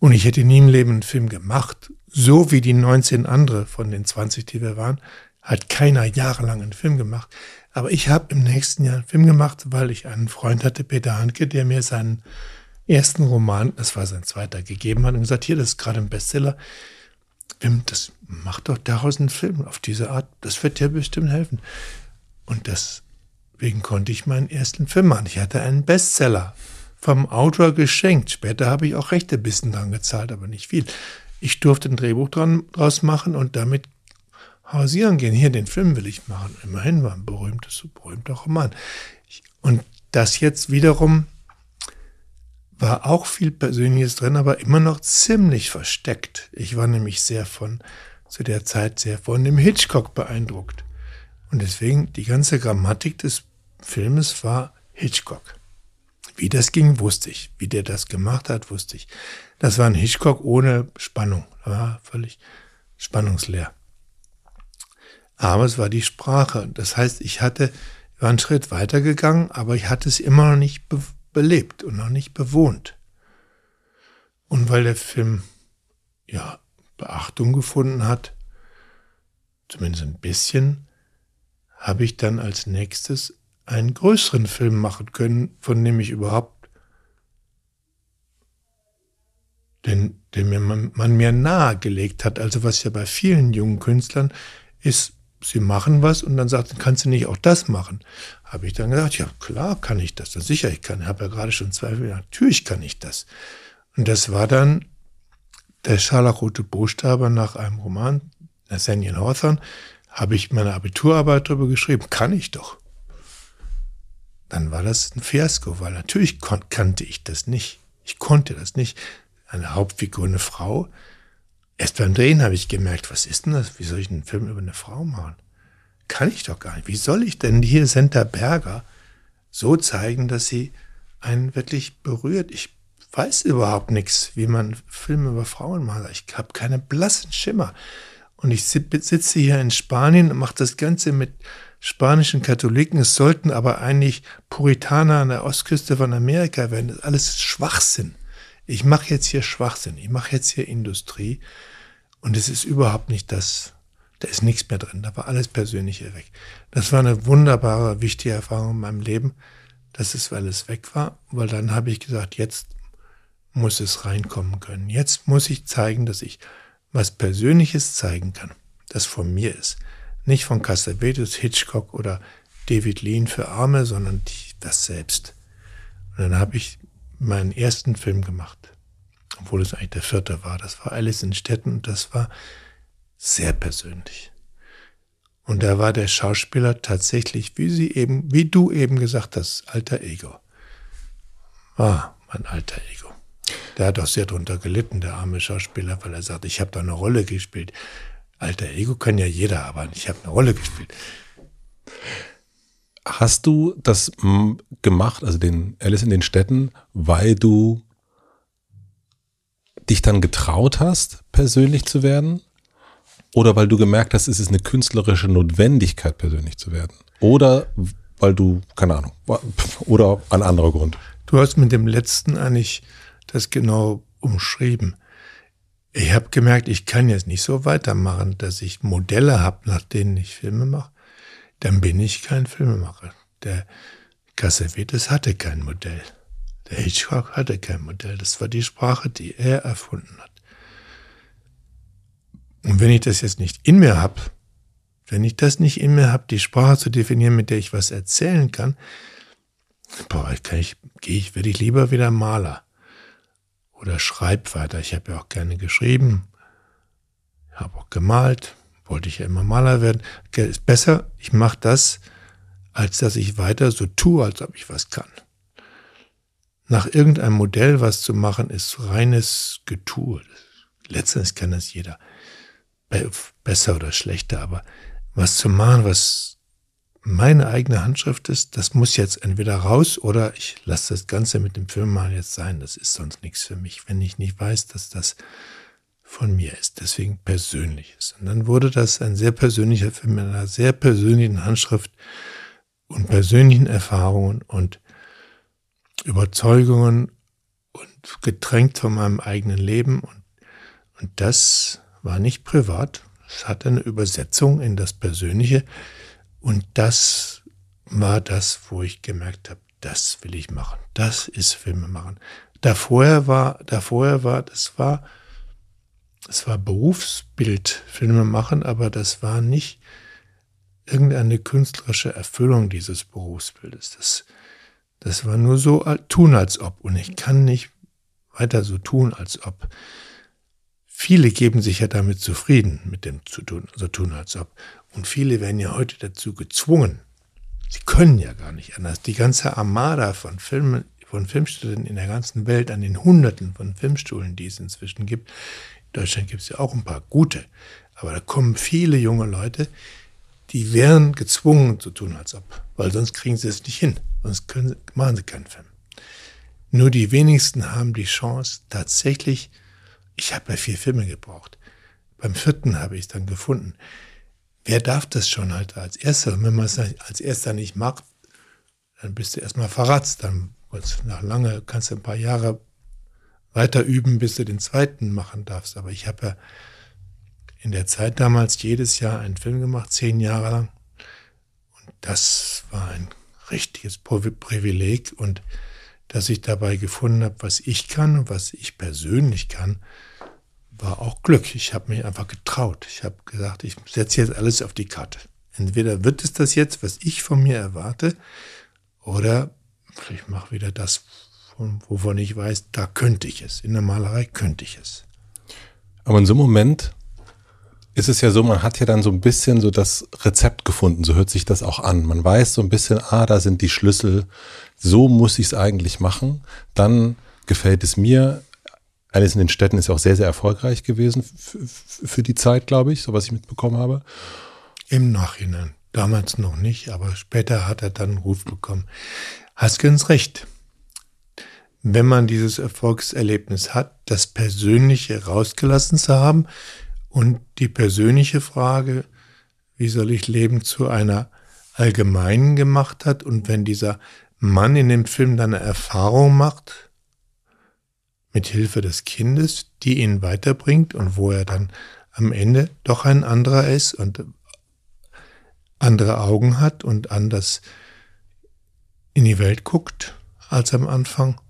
Und ich hätte nie im Leben einen Film gemacht, so wie die 19 andere von den 20, die wir waren, hat keiner jahrelang einen Film gemacht. Aber ich habe im nächsten Jahr einen Film gemacht, weil ich einen Freund hatte, Peter Hanke, der mir seinen ersten Roman, das war sein zweiter, gegeben hat und gesagt, hier, das ist gerade ein Bestseller. Das macht doch daraus einen Film auf diese Art. Das wird dir bestimmt helfen. Und deswegen konnte ich meinen ersten Film machen. Ich hatte einen Bestseller vom Autor geschenkt. Später habe ich auch Rechte bisschen dran gezahlt, aber nicht viel. Ich durfte ein Drehbuch dran, draus machen und damit hausieren gehen. Hier, den Film will ich machen. Immerhin war ein berühmtes, berühmter Roman. Und das jetzt wiederum war auch viel Persönliches drin, aber immer noch ziemlich versteckt. Ich war nämlich sehr von, zu der Zeit sehr von dem Hitchcock beeindruckt. Und deswegen, die ganze Grammatik des Filmes war Hitchcock. Wie das ging, wusste ich. Wie der das gemacht hat, wusste ich. Das war ein Hitchcock ohne Spannung. War völlig spannungsleer. Aber es war die Sprache. Das heißt, ich hatte, war einen Schritt weiter gegangen, aber ich hatte es immer noch nicht be belebt und noch nicht bewohnt. Und weil der Film, ja, Beachtung gefunden hat, zumindest ein bisschen, habe ich dann als nächstes einen größeren Film machen können, von dem ich überhaupt, den, den mir man, man mir nahegelegt hat. Also was ja bei vielen jungen Künstlern ist, sie machen was und dann sagt, kannst du nicht auch das machen? Habe ich dann gesagt, ja klar kann ich das, das sicher, ich kann, habe ja gerade schon Zweifel, natürlich kann ich das. Und das war dann der scharlachrote Buchstabe nach einem Roman, Nathaniel Hawthorne, habe ich meine Abiturarbeit darüber geschrieben, kann ich doch. Dann war das ein Fiasko, weil natürlich kannte ich das nicht. Ich konnte das nicht. Eine Hauptfigur, eine Frau, Erst beim Drehen habe ich gemerkt, was ist denn das? Wie soll ich einen Film über eine Frau machen? Kann ich doch gar nicht. Wie soll ich denn hier Senta Berger so zeigen, dass sie einen wirklich berührt? Ich weiß überhaupt nichts, wie man Filme über Frauen macht. Ich habe keine blassen Schimmer. Und ich sitze hier in Spanien und mache das Ganze mit spanischen Katholiken. Es sollten aber eigentlich Puritaner an der Ostküste von Amerika werden. Das ist alles Schwachsinn ich mache jetzt hier Schwachsinn, ich mache jetzt hier Industrie und es ist überhaupt nicht das, da ist nichts mehr drin, da war alles Persönliche weg. Das war eine wunderbare, wichtige Erfahrung in meinem Leben, dass es alles weg war, weil dann habe ich gesagt, jetzt muss es reinkommen können. Jetzt muss ich zeigen, dass ich was Persönliches zeigen kann, das von mir ist. Nicht von Cassavetes, Hitchcock oder David Lean für Arme, sondern das selbst. Und dann habe ich meinen ersten Film gemacht, obwohl es eigentlich der vierte war. Das war Alice in Städten und das war sehr persönlich. Und da war der Schauspieler tatsächlich, wie sie eben, wie du eben gesagt hast, alter Ego. War mein alter Ego. Der hat auch sehr drunter gelitten, der arme Schauspieler, weil er sagt, ich habe da eine Rolle gespielt. Alter Ego kann ja jeder, aber ich habe eine Rolle gespielt. Hast du das gemacht, also den Alice in den Städten, weil du dich dann getraut hast, persönlich zu werden? Oder weil du gemerkt hast, es ist eine künstlerische Notwendigkeit, persönlich zu werden? Oder weil du, keine Ahnung, oder ein anderer Grund? Du hast mit dem letzten eigentlich das genau umschrieben. Ich habe gemerkt, ich kann jetzt nicht so weitermachen, dass ich Modelle habe, nach denen ich Filme mache. Dann bin ich kein Filmemacher. Der Cassavetes hatte kein Modell. Der Hitchcock hatte kein Modell. Das war die Sprache, die er erfunden hat. Und wenn ich das jetzt nicht in mir habe, wenn ich das nicht in mir habe, die Sprache zu definieren, mit der ich was erzählen kann, boah, kann ich, gehe ich, werde ich lieber wieder Maler oder schreib weiter. Ich habe ja auch gerne geschrieben, habe auch gemalt, wollte ich ja immer Maler werden. Ist besser, ich mache das, als dass ich weiter so tue, als ob ich was kann. Nach irgendeinem Modell was zu machen, ist reines Getue. Letztendlich kann das jeder. Besser oder schlechter, aber was zu machen, was meine eigene Handschrift ist, das muss jetzt entweder raus oder ich lasse das Ganze mit dem Film mal jetzt sein. Das ist sonst nichts für mich, wenn ich nicht weiß, dass das von mir ist. Deswegen persönlich ist. Und dann wurde das ein sehr persönlicher Film mit einer sehr persönlichen Handschrift und persönlichen Erfahrungen und Überzeugungen und getränkt von meinem eigenen Leben. Und, und das war nicht privat. Es hatte eine Übersetzung in das Persönliche und das war das, wo ich gemerkt habe, das will ich machen. Das ist Filme machen. Davor war, davor war, das war, es war Berufsbild Filme machen, aber das war nicht irgendeine künstlerische Erfüllung dieses Berufsbildes. Das, das war nur so tun als ob. Und ich kann nicht weiter so tun als ob. Viele geben sich ja damit zufrieden, mit dem zu tun, so tun als ob. Und viele werden ja heute dazu gezwungen. Sie können ja gar nicht anders. Die ganze Armada von Filmen, von Filmstudenten in der ganzen Welt, an den Hunderten von Filmstuhlen, die es inzwischen gibt. In Deutschland gibt es ja auch ein paar gute. Aber da kommen viele junge Leute, die wären gezwungen zu tun, als ob. Weil sonst kriegen sie es nicht hin. Sonst können, machen sie keinen Film. Nur die wenigsten haben die Chance, tatsächlich, ich habe ja vier Filme gebraucht. Beim vierten habe ich es dann gefunden wer darf das schon halt als Erster? Und wenn man es als Erster nicht macht, dann bist du erstmal verratzt. Dann nach lange kannst du ein paar Jahre weiter üben, bis du den zweiten machen darfst. Aber ich habe ja in der Zeit damals jedes Jahr einen Film gemacht, zehn Jahre lang. Und das war ein richtiges Privileg und dass ich dabei gefunden habe, was ich kann und was ich persönlich kann, war auch Glück. Ich habe mich einfach getraut. Ich habe gesagt, ich setze jetzt alles auf die Karte. Entweder wird es das jetzt, was ich von mir erwarte, oder ich mache wieder das, wovon ich weiß, da könnte ich es. In der Malerei könnte ich es. Aber in so einem Moment ist es ja so, man hat ja dann so ein bisschen so das Rezept gefunden, so hört sich das auch an. Man weiß so ein bisschen, ah, da sind die Schlüssel, so muss ich es eigentlich machen. Dann gefällt es mir, eines in den Städten ist auch sehr, sehr erfolgreich gewesen für die Zeit, glaube ich, so was ich mitbekommen habe. Im Nachhinein. Damals noch nicht, aber später hat er dann einen Ruf bekommen. Hast ganz recht. Wenn man dieses Erfolgserlebnis hat, das Persönliche rausgelassen zu haben und die persönliche Frage, wie soll ich leben, zu einer allgemeinen gemacht hat und wenn dieser Mann in dem Film dann eine Erfahrung macht, mit Hilfe des Kindes, die ihn weiterbringt und wo er dann am Ende doch ein anderer ist und andere Augen hat und anders in die Welt guckt als am Anfang,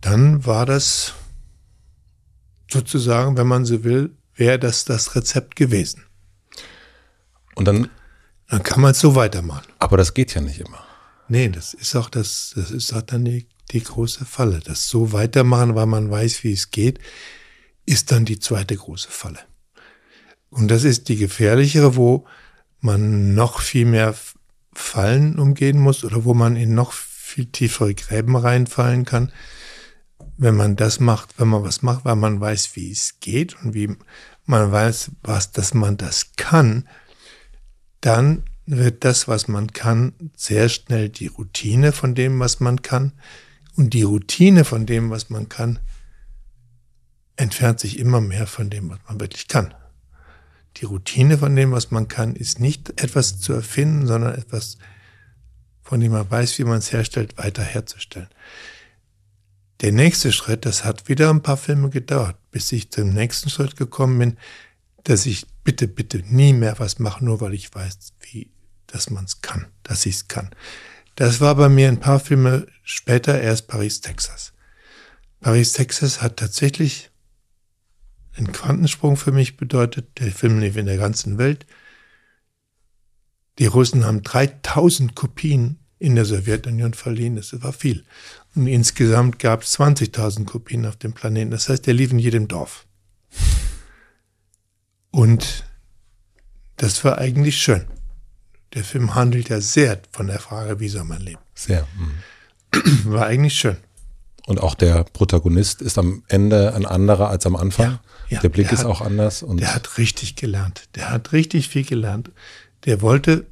dann war das sozusagen, wenn man so will, wäre das das Rezept gewesen. Und dann. Dann kann man es so weitermachen. Aber das geht ja nicht immer. Nee, das ist auch das, das ist auch dann die, die große Falle. Das so weitermachen, weil man weiß, wie es geht, ist dann die zweite große Falle. Und das ist die gefährlichere, wo man noch viel mehr Fallen umgehen muss oder wo man in noch viel tiefere Gräben reinfallen kann, wenn man das macht, wenn man was macht, weil man weiß, wie es geht und wie man weiß, was, dass man das kann, dann wird das, was man kann, sehr schnell die Routine von dem, was man kann. Und die Routine von dem, was man kann, entfernt sich immer mehr von dem, was man wirklich kann. Die Routine von dem, was man kann, ist nicht etwas zu erfinden, sondern etwas, von dem man weiß, wie man es herstellt, weiter herzustellen. Der nächste Schritt, das hat wieder ein paar Filme gedauert, bis ich zum nächsten Schritt gekommen bin, dass ich bitte, bitte nie mehr was mache, nur weil ich weiß, wie, dass man es kann, dass ich es kann. Das war bei mir ein paar Filme später erst Paris, Texas. Paris, Texas hat tatsächlich einen Quantensprung für mich bedeutet. Der Film lief in der ganzen Welt. Die Russen haben 3000 Kopien in der Sowjetunion verliehen. Das war viel. Und insgesamt gab es 20.000 Kopien auf dem Planeten. Das heißt, der lief in jedem Dorf. Und das war eigentlich schön. Der Film handelt ja sehr von der Frage, wie soll man leben. Sehr. Mhm. War eigentlich schön. Und auch der Protagonist ist am Ende ein anderer als am Anfang. Ja, ja, der Blick der ist hat, auch anders. Und der hat richtig gelernt. Der hat richtig viel gelernt. Der wollte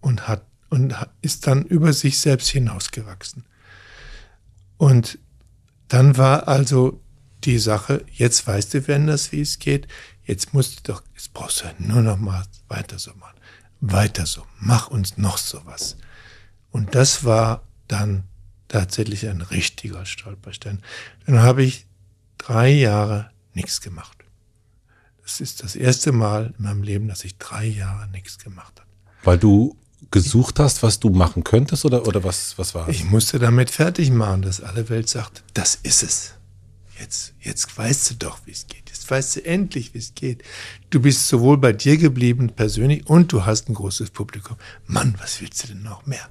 und hat und ist dann über sich selbst hinausgewachsen. Und dann war also die Sache, jetzt weißt du, wenn das, wie es geht, jetzt musst du doch, jetzt brauchst du nur noch mal weiter so machen. Weiter so, mach uns noch sowas. Und das war dann tatsächlich ein richtiger Stolperstein. Dann habe ich drei Jahre nichts gemacht. Das ist das erste Mal in meinem Leben, dass ich drei Jahre nichts gemacht habe. Weil du gesucht hast, was du machen könntest oder, oder was, was war es? Ich musste damit fertig machen, dass alle Welt sagt, das ist es. Jetzt, jetzt weißt du doch, wie es geht. Jetzt weißt du endlich, wie es geht. Du bist sowohl bei dir geblieben persönlich und du hast ein großes Publikum. Mann, was willst du denn noch mehr?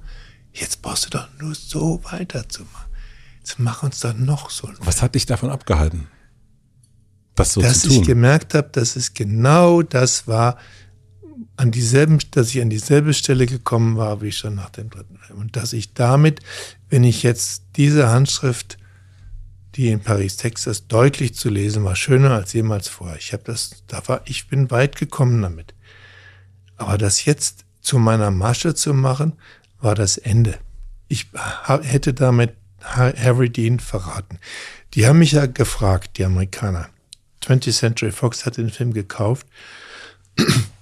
Jetzt brauchst du doch nur so weiterzumachen. Jetzt mach uns doch noch so. Was hat dich davon abgehalten? Das so dass zu tun? ich gemerkt habe, dass es genau das war, an dieselben, dass ich an dieselbe Stelle gekommen war, wie schon nach dem dritten Film. Und dass ich damit, wenn ich jetzt diese Handschrift, die in Paris, Texas deutlich zu lesen war, schöner als jemals vorher. Ich habe das, da war, ich bin weit gekommen damit. Aber das jetzt zu meiner Masche zu machen, war das Ende. Ich hätte damit Harry Dean verraten. Die haben mich ja gefragt, die Amerikaner. 20th Century Fox hat den Film gekauft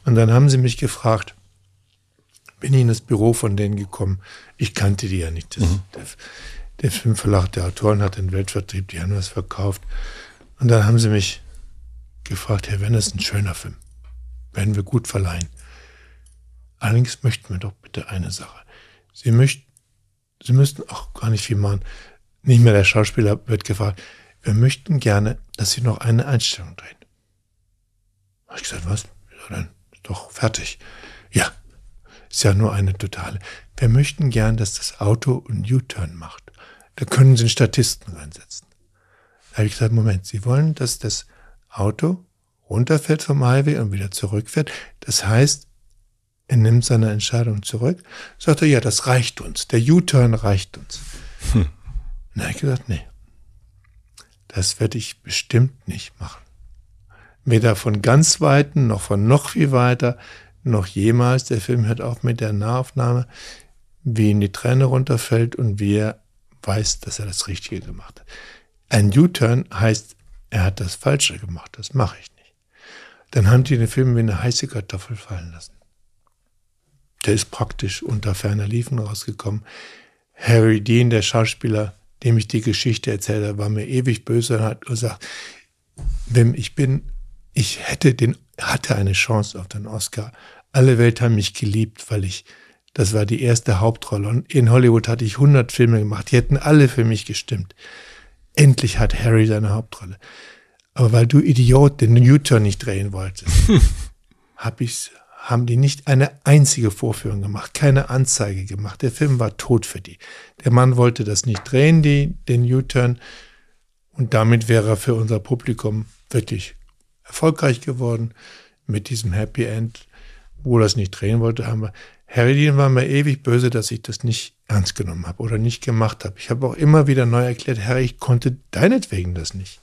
und dann haben sie mich gefragt, bin ich in das Büro von denen gekommen. Ich kannte die ja nicht. Das, mhm. Der Filmverlag der Autoren hat den Weltvertrieb, die haben was verkauft. Und dann haben sie mich gefragt, Herr Werner, ist ein schöner Film. Werden wir gut verleihen. Allerdings möchten wir doch bitte eine Sache. Sie möchten, Sie müssten auch gar nicht viel machen. Nicht mehr der Schauspieler wird gefragt. Wir möchten gerne, dass Sie noch eine Einstellung drehen. Habe ich gesagt, was? Ja, dann doch fertig. Ja, ist ja nur eine totale. Wir möchten gern, dass das Auto einen U-Turn macht. Da können Sie einen Statisten reinsetzen. Da habe ich gesagt, Moment, Sie wollen, dass das Auto runterfällt vom Highway und wieder zurückfährt. Das heißt, er nimmt seine Entscheidung zurück. Sagt er, ja, das reicht uns. Der U-Turn reicht uns. Hm. Habe ich gesagt, nee, das werde ich bestimmt nicht machen weder von ganz Weiten noch von noch viel weiter, noch jemals. Der Film hört auf mit der Nahaufnahme, wie ihm die Träne runterfällt und wie er weiß, dass er das Richtige gemacht hat. Ein U-Turn heißt, er hat das Falsche gemacht. Das mache ich nicht. Dann haben die den Film wie eine heiße Kartoffel fallen lassen. Der ist praktisch unter ferner Liefen rausgekommen. Harry Dean, der Schauspieler, dem ich die Geschichte erzählt war mir ewig böse und hat gesagt, Wim, ich bin ich hätte den, hatte eine Chance auf den Oscar. Alle Welt haben mich geliebt, weil ich, das war die erste Hauptrolle. Und in Hollywood hatte ich 100 Filme gemacht. Die hätten alle für mich gestimmt. Endlich hat Harry seine Hauptrolle. Aber weil du Idiot den U-Turn nicht drehen wolltest, hab ich's, haben die nicht eine einzige Vorführung gemacht, keine Anzeige gemacht. Der Film war tot für die. Der Mann wollte das nicht drehen, die, den U-Turn. Und damit wäre er für unser Publikum wirklich erfolgreich geworden mit diesem Happy End. Wo er das nicht drehen wollte, haben wir. Dean war mir ewig böse, dass ich das nicht ernst genommen habe oder nicht gemacht habe. Ich habe auch immer wieder neu erklärt, Harry, ich konnte deinetwegen das nicht.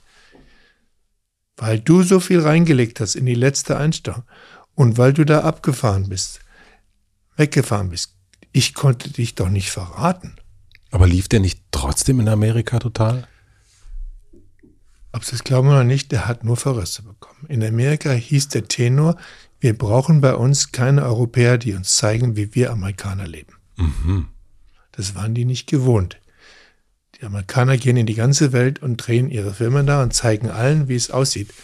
Weil du so viel reingelegt hast in die letzte Einstellung und weil du da abgefahren bist, weggefahren bist. Ich konnte dich doch nicht verraten. Aber lief der nicht trotzdem in Amerika total? Ob Sie es glauben oder nicht, der hat nur Verrisse bekommen. In Amerika hieß der Tenor, wir brauchen bei uns keine Europäer, die uns zeigen, wie wir Amerikaner leben. Mhm. Das waren die nicht gewohnt. Die Amerikaner gehen in die ganze Welt und drehen ihre Filme da und zeigen allen, wie es aussieht.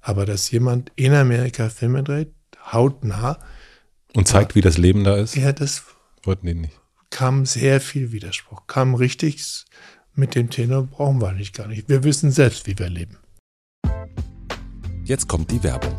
Aber dass jemand in Amerika Filme dreht, hautnah. Und zeigt, wie das Leben da ist? Ja, das wollten die nicht. Kam sehr viel Widerspruch. Kam richtig mit dem Tenor brauchen wir eigentlich gar nicht. Wir wissen selbst, wie wir leben. Jetzt kommt die Werbung.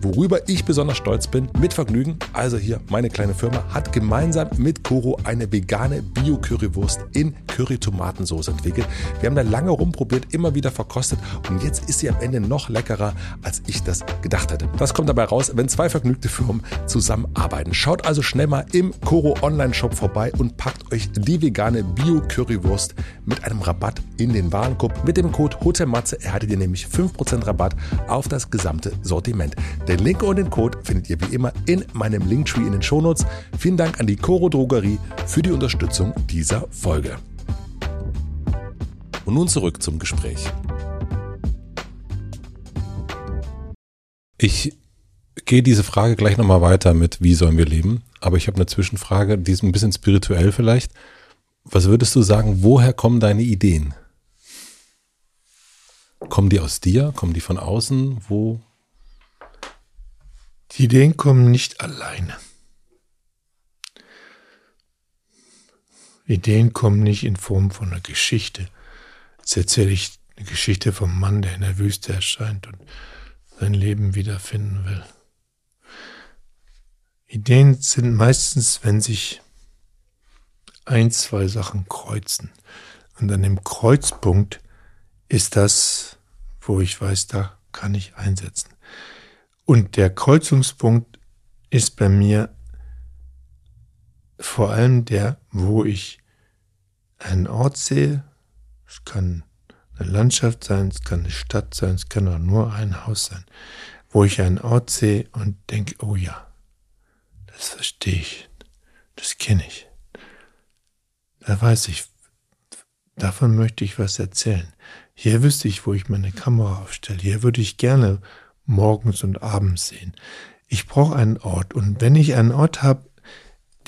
Worüber ich besonders stolz bin, mit Vergnügen, also hier meine kleine Firma hat gemeinsam mit Koro eine vegane Bio-Currywurst in Curry-Tomatensauce entwickelt. Wir haben da lange rumprobiert, immer wieder verkostet und jetzt ist sie am Ende noch leckerer, als ich das gedacht hätte. Was kommt dabei raus, wenn zwei vergnügte Firmen zusammenarbeiten? Schaut also schnell mal im Koro Online-Shop vorbei und packt euch die vegane Bio-Currywurst mit einem Rabatt in den Warenkorb. Mit dem Code HOTELMATZE erhaltet ihr nämlich 5% Rabatt auf das gesamte Sortiment. Den Link und den Code findet ihr wie immer in meinem Linktree in den Shownotes. Vielen Dank an die Coro Drogerie für die Unterstützung dieser Folge. Und nun zurück zum Gespräch. Ich gehe diese Frage gleich nochmal weiter mit, wie sollen wir leben? Aber ich habe eine Zwischenfrage, die ist ein bisschen spirituell vielleicht. Was würdest du sagen, woher kommen deine Ideen? Kommen die aus dir? Kommen die von außen? Wo? Die Ideen kommen nicht alleine. Ideen kommen nicht in Form von einer Geschichte. Jetzt erzähle ich eine Geschichte vom Mann, der in der Wüste erscheint und sein Leben wiederfinden will. Ideen sind meistens, wenn sich ein, zwei Sachen kreuzen. Und an dem Kreuzpunkt ist das, wo ich weiß, da kann ich einsetzen. Und der Kreuzungspunkt ist bei mir vor allem der, wo ich einen Ort sehe. Es kann eine Landschaft sein, es kann eine Stadt sein, es kann auch nur ein Haus sein, wo ich einen Ort sehe und denke, oh ja, das verstehe ich, das kenne ich. Da weiß ich, davon möchte ich was erzählen. Hier wüsste ich, wo ich meine Kamera aufstelle. Hier würde ich gerne morgens und abends sehen. Ich brauche einen Ort. Und wenn ich einen Ort habe,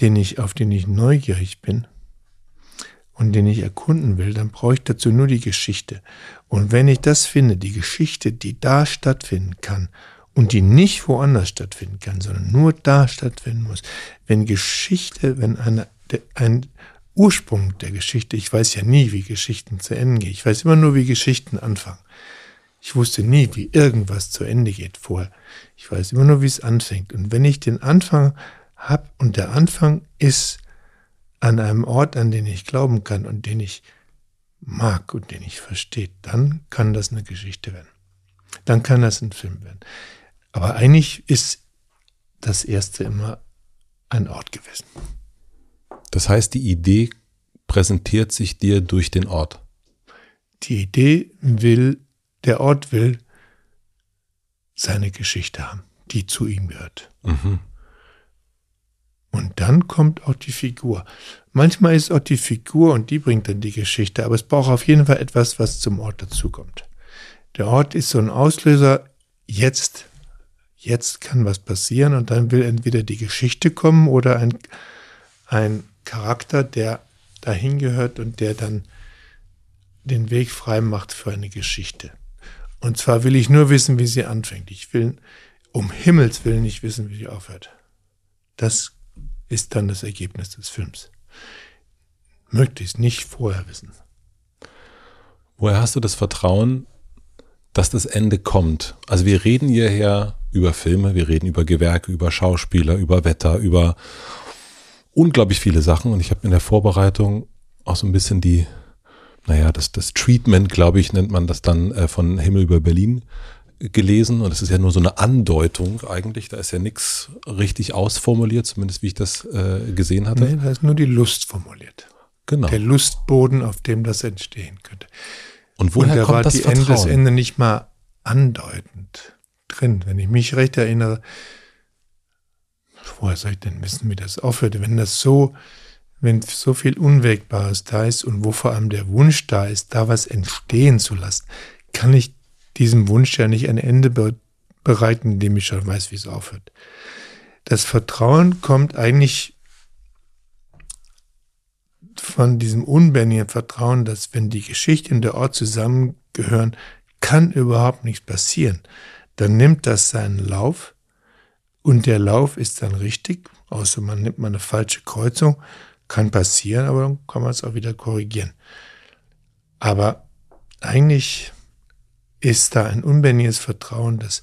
den ich, auf den ich neugierig bin und den ich erkunden will, dann brauche ich dazu nur die Geschichte. Und wenn ich das finde, die Geschichte, die da stattfinden kann und die nicht woanders stattfinden kann, sondern nur da stattfinden muss, wenn Geschichte, wenn eine, ein Ursprung der Geschichte, ich weiß ja nie, wie Geschichten zu Ende gehen, ich weiß immer nur, wie Geschichten anfangen. Ich wusste nie, wie irgendwas zu Ende geht vorher. Ich weiß immer nur, wie es anfängt. Und wenn ich den Anfang habe und der Anfang ist an einem Ort, an den ich glauben kann und den ich mag und den ich verstehe, dann kann das eine Geschichte werden. Dann kann das ein Film werden. Aber eigentlich ist das erste immer ein Ort gewesen. Das heißt, die Idee präsentiert sich dir durch den Ort. Die Idee will der Ort will seine Geschichte haben, die zu ihm gehört. Mhm. Und dann kommt auch die Figur. Manchmal ist auch die Figur und die bringt dann die Geschichte, aber es braucht auf jeden Fall etwas, was zum Ort dazukommt. Der Ort ist so ein Auslöser, jetzt, jetzt kann was passieren und dann will entweder die Geschichte kommen oder ein, ein Charakter, der dahin gehört und der dann den Weg frei macht für eine Geschichte. Und zwar will ich nur wissen, wie sie anfängt. Ich will um Himmels Willen nicht wissen, wie sie aufhört. Das ist dann das Ergebnis des Films. Möglichst nicht vorher wissen. Woher hast du das Vertrauen, dass das Ende kommt? Also wir reden hierher über Filme, wir reden über Gewerke, über Schauspieler, über Wetter, über unglaublich viele Sachen. Und ich habe in der Vorbereitung auch so ein bisschen die, naja, das, das Treatment, glaube ich, nennt man das dann äh, von Himmel über Berlin gelesen. Und es ist ja nur so eine Andeutung eigentlich. Da ist ja nichts richtig ausformuliert, zumindest wie ich das äh, gesehen hatte. Nee, da ist nur die Lust formuliert. Genau. Der Lustboden, auf dem das entstehen könnte. Und woher Und da kommt war das die Ende, das? Ende nicht mal andeutend drin. Wenn ich mich recht erinnere, woher soll ich denn wissen, wie das aufhört? Wenn das so, wenn so viel Unwägbares da ist und wo vor allem der Wunsch da ist, da was entstehen zu lassen, kann ich diesem Wunsch ja nicht ein Ende be bereiten, indem ich schon weiß, wie es aufhört. Das Vertrauen kommt eigentlich von diesem unbändigen Vertrauen, dass wenn die Geschichte und der Ort zusammengehören, kann überhaupt nichts passieren. Dann nimmt das seinen Lauf und der Lauf ist dann richtig, außer man nimmt mal eine falsche Kreuzung, kann passieren, aber dann kann man es auch wieder korrigieren. Aber eigentlich ist da ein unbändiges Vertrauen, das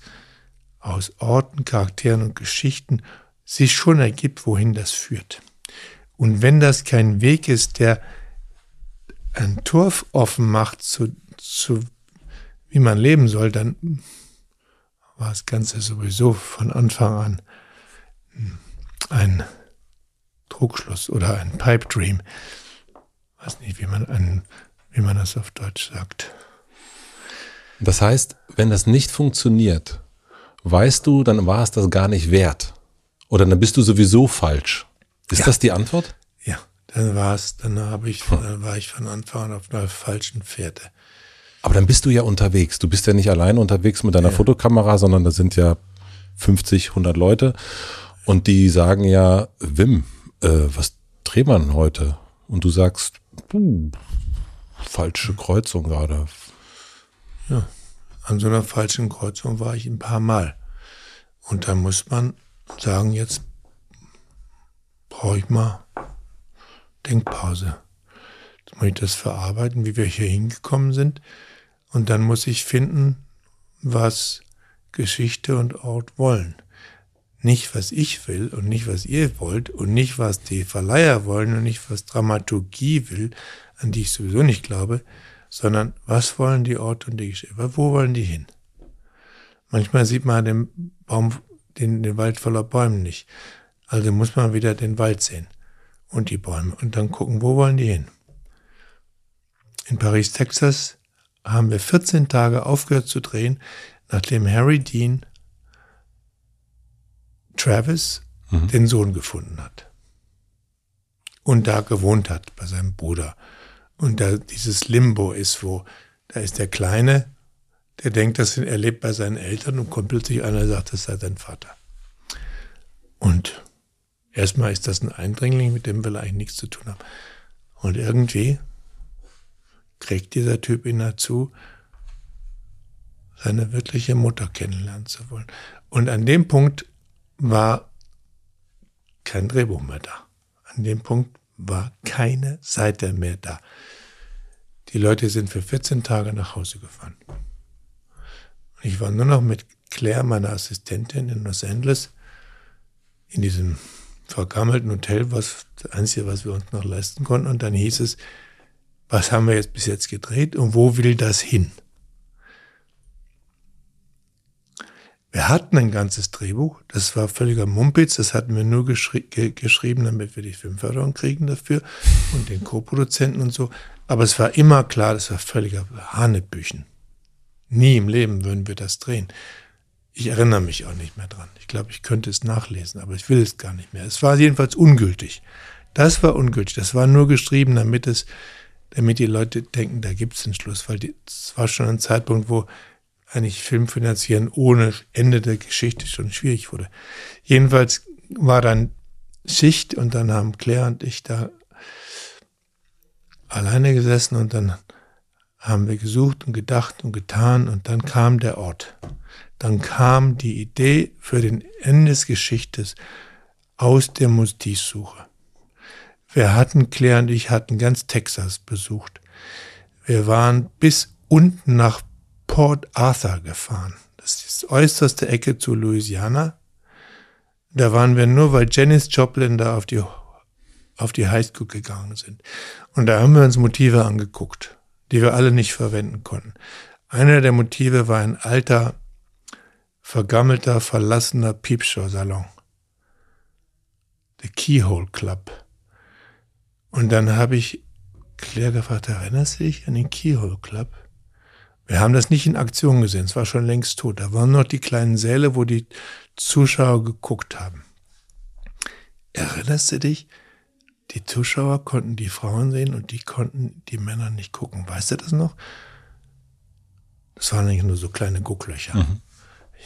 aus Orten, Charakteren und Geschichten sich schon ergibt, wohin das führt. Und wenn das kein Weg ist, der ein Tor offen macht zu, zu wie man leben soll, dann war das Ganze sowieso von Anfang an ein Trugschluss oder ein Pipe Dream. Weiß nicht, wie man, ein, wie man das auf Deutsch sagt. Das heißt, wenn das nicht funktioniert, weißt du, dann war es das gar nicht wert. Oder dann bist du sowieso falsch. Ist Ja. das die Antwort? Ja, dann war es, dann habe ich, dann war ich von Anfang an auf einer falschen Fährte. Aber dann bist du ja unterwegs. Du bist ja nicht alleine unterwegs mit deiner Fotokamera, sondern da sind ja 50, 100 Leute. Und die sagen ja, Wim, äh, was wir denn heute? Und du sagst, puh, falsche Kreuzung gerade. An so einer falschen Kreuzung war ich ein paar Mal. Und da muss man sagen, jetzt brauche ich mal Denkpause. Jetzt muss ich das verarbeiten, wie wir hier hingekommen sind. Und dann muss ich finden, was Geschichte und Ort wollen. Nicht, was ich will und nicht, was ihr wollt und nicht, was die Verleiher wollen und nicht, was Dramaturgie will, an die ich sowieso nicht glaube, sondern was wollen die Orte und die Geschichte? Wo wollen die hin? Manchmal sieht man den Baum, den, den Wald voller Bäumen nicht. Also muss man wieder den Wald sehen und die Bäume und dann gucken, wo wollen die hin? In Paris, Texas haben wir 14 Tage aufgehört zu drehen, nachdem Harry Dean Travis den Sohn gefunden hat. Und da gewohnt hat bei seinem Bruder. Und da dieses Limbo ist, wo da ist der Kleine, der denkt, dass er lebt bei seinen Eltern und kommt plötzlich einer und sagt, das sei sein Vater. Und erstmal ist das ein Eindringling, mit dem will er eigentlich nichts zu tun haben. Und irgendwie kriegt dieser Typ ihn dazu, seine wirkliche Mutter kennenlernen zu wollen. Und an dem Punkt war kein Drehbuch mehr da. An dem Punkt war keine Seite mehr da. Die Leute sind für 14 Tage nach Hause gefahren. Ich war nur noch mit Claire, meiner Assistentin in Los Angeles, in diesem vergammelten Hotel, was das Einzige, was wir uns noch leisten konnten. Und dann hieß es, was haben wir jetzt bis jetzt gedreht und wo will das hin? Wir hatten ein ganzes Drehbuch, das war völliger Mumpitz, das hatten wir nur geschri ge geschrieben, damit wir die Filmförderung kriegen dafür und den Co-Produzenten und so. Aber es war immer klar, das war völliger Hanebüchen. Nie im Leben würden wir das drehen. Ich erinnere mich auch nicht mehr dran. Ich glaube, ich könnte es nachlesen, aber ich will es gar nicht mehr. Es war jedenfalls ungültig. Das war ungültig. Das war nur geschrieben, damit es, damit die Leute denken, da gibt es einen Schluss, weil es war schon ein Zeitpunkt, wo eigentlich Film finanzieren ohne Ende der Geschichte schon schwierig wurde. Jedenfalls war dann Schicht und dann haben Claire und ich da alleine gesessen und dann haben wir gesucht und gedacht und getan und dann kam der Ort. Dann kam die Idee für den Ende des Geschichtes aus der Mustizsuche. Wir hatten, Claire und ich hatten ganz Texas besucht. Wir waren bis unten nach Port Arthur gefahren. Das ist die äußerste Ecke zu Louisiana. Da waren wir nur, weil Janis Joplin da auf die, auf die Highschool gegangen sind. Und da haben wir uns Motive angeguckt, die wir alle nicht verwenden konnten. Einer der Motive war ein alter, vergammelter, verlassener Piepshow-Salon. The Keyhole Club. Und dann habe ich Claire gefragt, erinnerst du dich an den Keyhole Club? Wir haben das nicht in Aktion gesehen, es war schon längst tot. Da waren noch die kleinen Säle, wo die Zuschauer geguckt haben. Erinnerst du dich? Die Zuschauer konnten die Frauen sehen und die konnten die Männer nicht gucken. Weißt du das noch? Das waren nicht nur so kleine Gucklöcher. Mhm.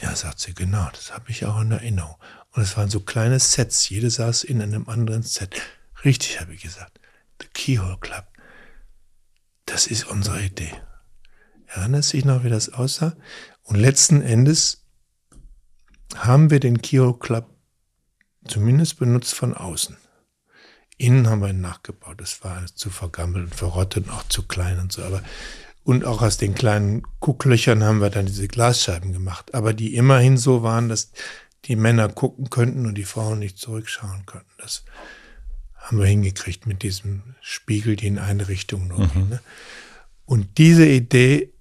Ja, sagt sie, genau, das habe ich auch in Erinnerung. Und es waren so kleine Sets, jede saß in einem anderen Set. Richtig, habe ich gesagt. The Keyhole Club. Das ist unsere Idee. Erinnert sich noch, wie das aussah? Und letzten Endes haben wir den Keyhole Club zumindest benutzt von außen. Innen haben wir ihn nachgebaut. Das war zu vergammelt und verrottet und auch zu klein und so. Aber und auch aus den kleinen Gucklöchern haben wir dann diese Glasscheiben gemacht. Aber die immerhin so waren, dass die Männer gucken könnten und die Frauen nicht zurückschauen könnten. Das haben wir hingekriegt mit diesem Spiegel, die in eine Richtung nur mhm. ne? Und diese Idee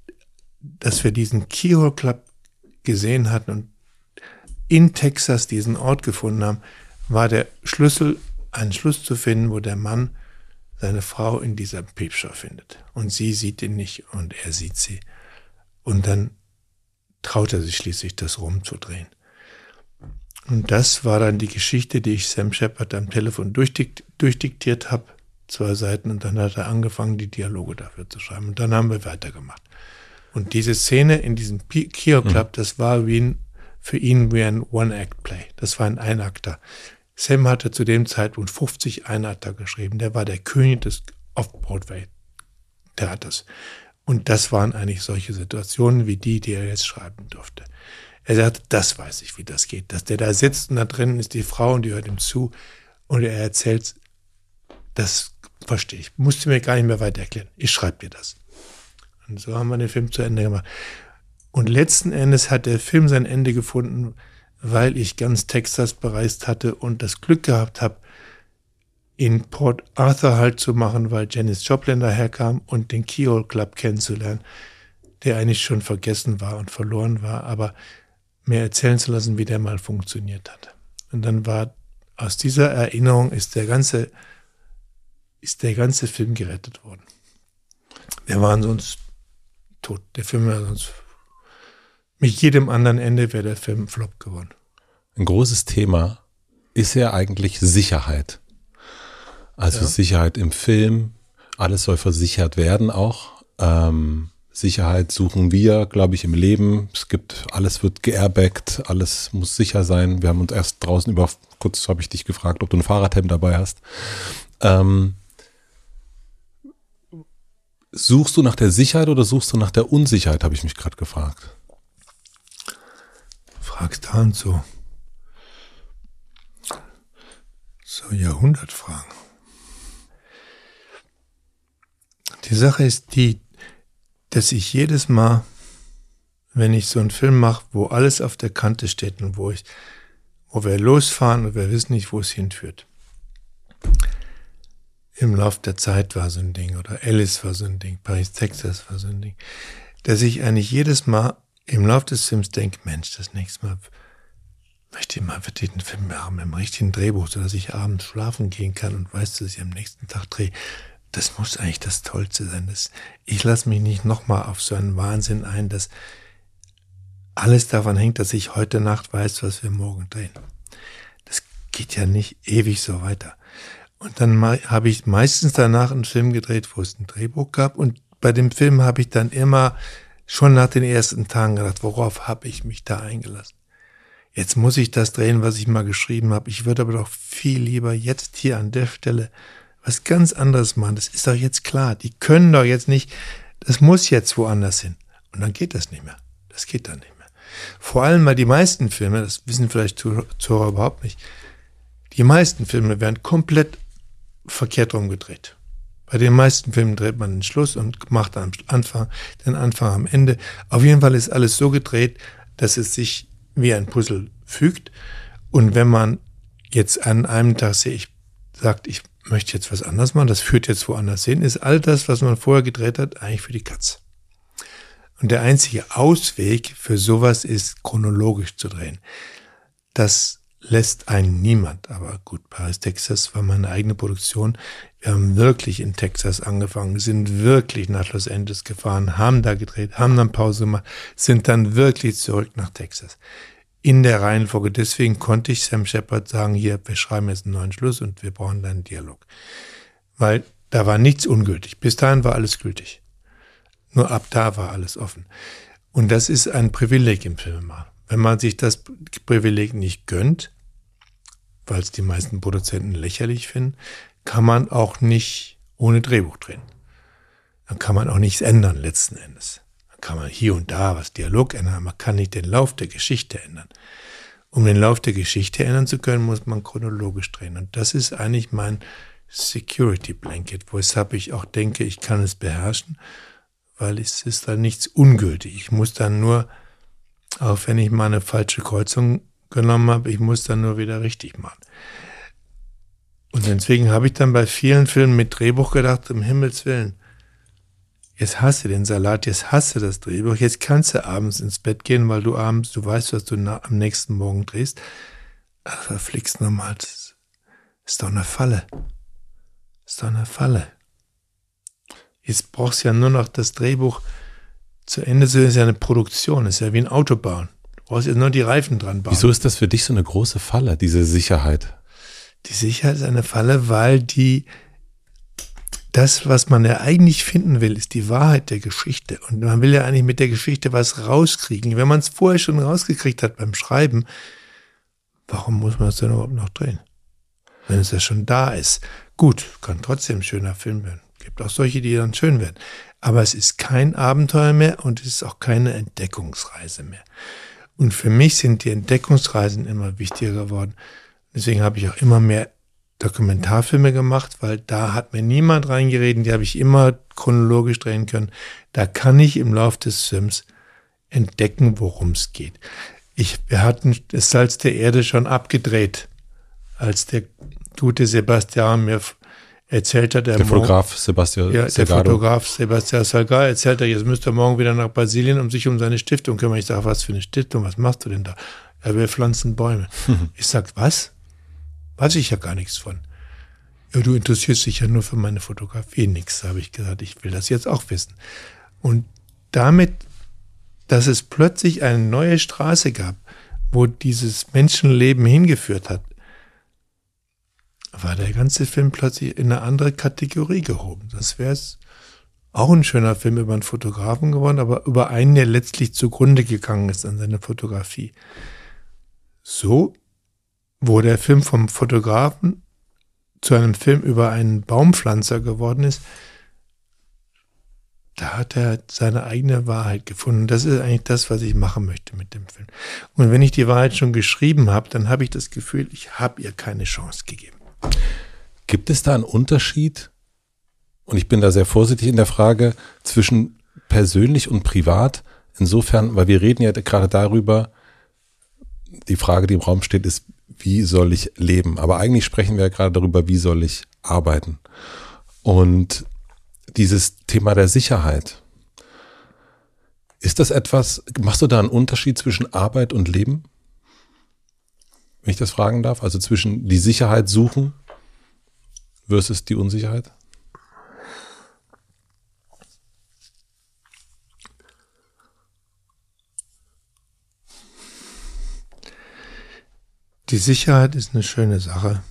dass wir diesen Keyhole Club gesehen hatten und in Texas diesen Ort gefunden haben, war der Schlüssel, einen Schluss zu finden, wo der Mann seine Frau in dieser Piepshow findet. Und sie sieht ihn nicht und er sieht sie. Und dann traut er sich schließlich, das rumzudrehen. Und das war dann die Geschichte, die ich Sam Shepard am Telefon durchdikt, durchdiktiert habe, zwei Seiten, und dann hat er angefangen, die Dialoge dafür zu schreiben. Und dann haben wir weitergemacht. Und diese Szene in diesem Kio Club, mhm. das war wie ein, für ihn wie ein One-Act-Play. Das war ein Einakter. Sam hatte zu dem Zeitpunkt 50 Einakter geschrieben. Der war der König des Off-Broadway-Theaters. Und das waren eigentlich solche Situationen wie die, die er jetzt schreiben durfte. Er sagte, das weiß ich, wie das geht. Dass der da sitzt und da drinnen ist die Frau und die hört ihm zu und er erzählt, das verstehe ich. Musste mir gar nicht mehr weiter erklären. Ich schreibe dir das. Und so haben wir den Film zu Ende gemacht. Und letzten Endes hat der Film sein Ende gefunden, weil ich ganz Texas bereist hatte und das Glück gehabt habe, in Port Arthur halt zu machen, weil Janis Joplin daherkam und den Keyhole Club kennenzulernen, der eigentlich schon vergessen war und verloren war, aber mir erzählen zu lassen, wie der mal funktioniert hat. Und dann war aus dieser Erinnerung ist der ganze, ist der ganze Film gerettet worden. Wir waren sonst tot. Der Film wäre sonst mit jedem anderen Ende wäre der Film Flop geworden. Ein großes Thema ist ja eigentlich Sicherheit. Also ja. Sicherheit im Film, alles soll versichert werden auch. Ähm, Sicherheit suchen wir, glaube ich, im Leben. Es gibt, alles wird geairbaggt, alles muss sicher sein. Wir haben uns erst draußen über, kurz habe ich dich gefragt, ob du ein Fahrradhelm dabei hast. Ähm, Suchst du nach der Sicherheit oder suchst du nach der Unsicherheit, habe ich mich gerade gefragt. Fragst da und so. So Jahrhundertfragen. Die Sache ist die, dass ich jedes Mal, wenn ich so einen Film mache, wo alles auf der Kante steht und wo ich, wo wir losfahren und wir wissen nicht, wo es hinführt, im Lauf der Zeit war so ein Ding oder Alice war so ein Ding, Paris, Texas war so ein Ding, dass ich eigentlich jedes Mal im Lauf des Films denke, Mensch, das nächste Mal möchte ich mal wirklich einen Film haben im richtigen Drehbuch, sodass ich abends schlafen gehen kann und weiß, dass ich am nächsten Tag drehe. Das muss eigentlich das Tollste sein. Das, ich lasse mich nicht nochmal auf so einen Wahnsinn ein, dass alles davon hängt, dass ich heute Nacht weiß, was wir morgen drehen. Das geht ja nicht ewig so weiter. Und dann habe ich meistens danach einen Film gedreht, wo es ein Drehbuch gab. Und bei dem Film habe ich dann immer schon nach den ersten Tagen gedacht, worauf habe ich mich da eingelassen? Jetzt muss ich das drehen, was ich mal geschrieben habe. Ich würde aber doch viel lieber jetzt hier an der Stelle was ganz anderes machen. Das ist doch jetzt klar. Die können doch jetzt nicht, das muss jetzt woanders hin. Und dann geht das nicht mehr. Das geht dann nicht mehr. Vor allem, weil die meisten Filme, das wissen vielleicht Zuhörer überhaupt nicht, die meisten Filme werden komplett verkehrt rumgedreht. Bei den meisten Filmen dreht man den Schluss und macht am Anfang den Anfang am Ende. Auf jeden Fall ist alles so gedreht, dass es sich wie ein Puzzle fügt. Und wenn man jetzt an einem Tag sehe, ich sagt, ich möchte jetzt was anderes machen, das führt jetzt woanders hin, ist all das, was man vorher gedreht hat, eigentlich für die Katz. Und der einzige Ausweg für sowas ist, chronologisch zu drehen. Das lässt einen niemand. Aber gut, Paris, Texas war meine eigene Produktion. Wir haben wirklich in Texas angefangen, sind wirklich nach Los Angeles gefahren, haben da gedreht, haben dann Pause gemacht, sind dann wirklich zurück nach Texas. In der Reihenfolge. Deswegen konnte ich Sam Shepard sagen, hier, wir schreiben jetzt einen neuen Schluss und wir brauchen dann einen Dialog. Weil da war nichts ungültig. Bis dahin war alles gültig. Nur ab da war alles offen. Und das ist ein Privileg im Filmemachen. Wenn man sich das Privileg nicht gönnt, weil es die meisten Produzenten lächerlich finden, kann man auch nicht ohne Drehbuch drehen. Dann kann man auch nichts ändern letzten Endes. Dann kann man hier und da was Dialog ändern, man kann nicht den Lauf der Geschichte ändern. Um den Lauf der Geschichte ändern zu können, muss man chronologisch drehen. Und das ist eigentlich mein Security Blanket, weshalb ich auch denke, ich kann es beherrschen, weil es ist dann nichts ungültig. Ich muss dann nur auch wenn ich mal eine falsche Kreuzung genommen habe, ich muss dann nur wieder richtig machen. Und deswegen habe ich dann bei vielen Filmen mit Drehbuch gedacht, um Himmels Willen, jetzt hasse den Salat, jetzt hasse das Drehbuch, jetzt kannst du abends ins Bett gehen, weil du abends, du weißt, was du am nächsten Morgen drehst. Ach, verflixt nochmal, das ist doch eine Falle. Das ist doch eine Falle. Jetzt brauchst du ja nur noch das Drehbuch zu Ende zu ist ja eine Produktion, ist ja wie ein Autobahn. Du brauchst jetzt nur die Reifen dran bauen. Wieso ist das für dich so eine große Falle, diese Sicherheit? Die Sicherheit ist eine Falle, weil die das, was man ja eigentlich finden will, ist die Wahrheit der Geschichte. Und man will ja eigentlich mit der Geschichte was rauskriegen. Wenn man es vorher schon rausgekriegt hat beim Schreiben, warum muss man es denn überhaupt noch drehen? Wenn es ja schon da ist. Gut, kann trotzdem ein schöner Film werden. Gibt auch solche, die dann schön werden. Aber es ist kein Abenteuer mehr und es ist auch keine Entdeckungsreise mehr. Und für mich sind die Entdeckungsreisen immer wichtiger geworden. Deswegen habe ich auch immer mehr Dokumentarfilme gemacht, weil da hat mir niemand reingeredet, die habe ich immer chronologisch drehen können. Da kann ich im Lauf des Films entdecken, worum es geht. Ich, wir hatten das Salz der Erde schon abgedreht, als der gute Sebastian mir erzählt hat, der, der Fotograf Sebastian ja, der Fotograf Sebastian Salgar erzählt er, jetzt müsste er morgen wieder nach Brasilien, um sich um seine Stiftung kümmern. Ich sage, was für eine Stiftung, was machst du denn da? Er will pflanzen Bäume. Ich sage, was? Weiß ich ja gar nichts von. Ja, du interessierst dich ja nur für meine Fotografie. Nix, habe ich gesagt. Ich will das jetzt auch wissen. Und damit, dass es plötzlich eine neue Straße gab, wo dieses Menschenleben hingeführt hat, war der ganze Film plötzlich in eine andere Kategorie gehoben. Das wäre es auch ein schöner Film über einen Fotografen geworden, aber über einen, der letztlich zugrunde gegangen ist an seiner Fotografie. So, wo der Film vom Fotografen zu einem Film über einen Baumpflanzer geworden ist, da hat er seine eigene Wahrheit gefunden. Das ist eigentlich das, was ich machen möchte mit dem Film. Und wenn ich die Wahrheit schon geschrieben habe, dann habe ich das Gefühl, ich habe ihr keine Chance gegeben. Gibt es da einen Unterschied? Und ich bin da sehr vorsichtig in der Frage zwischen persönlich und privat. Insofern, weil wir reden ja gerade darüber, die Frage, die im Raum steht, ist, wie soll ich leben? Aber eigentlich sprechen wir ja gerade darüber, wie soll ich arbeiten? Und dieses Thema der Sicherheit. Ist das etwas, machst du da einen Unterschied zwischen Arbeit und Leben? Wenn ich das fragen darf? Also zwischen die Sicherheit suchen versus die Unsicherheit? Die Sicherheit ist eine schöne Sache.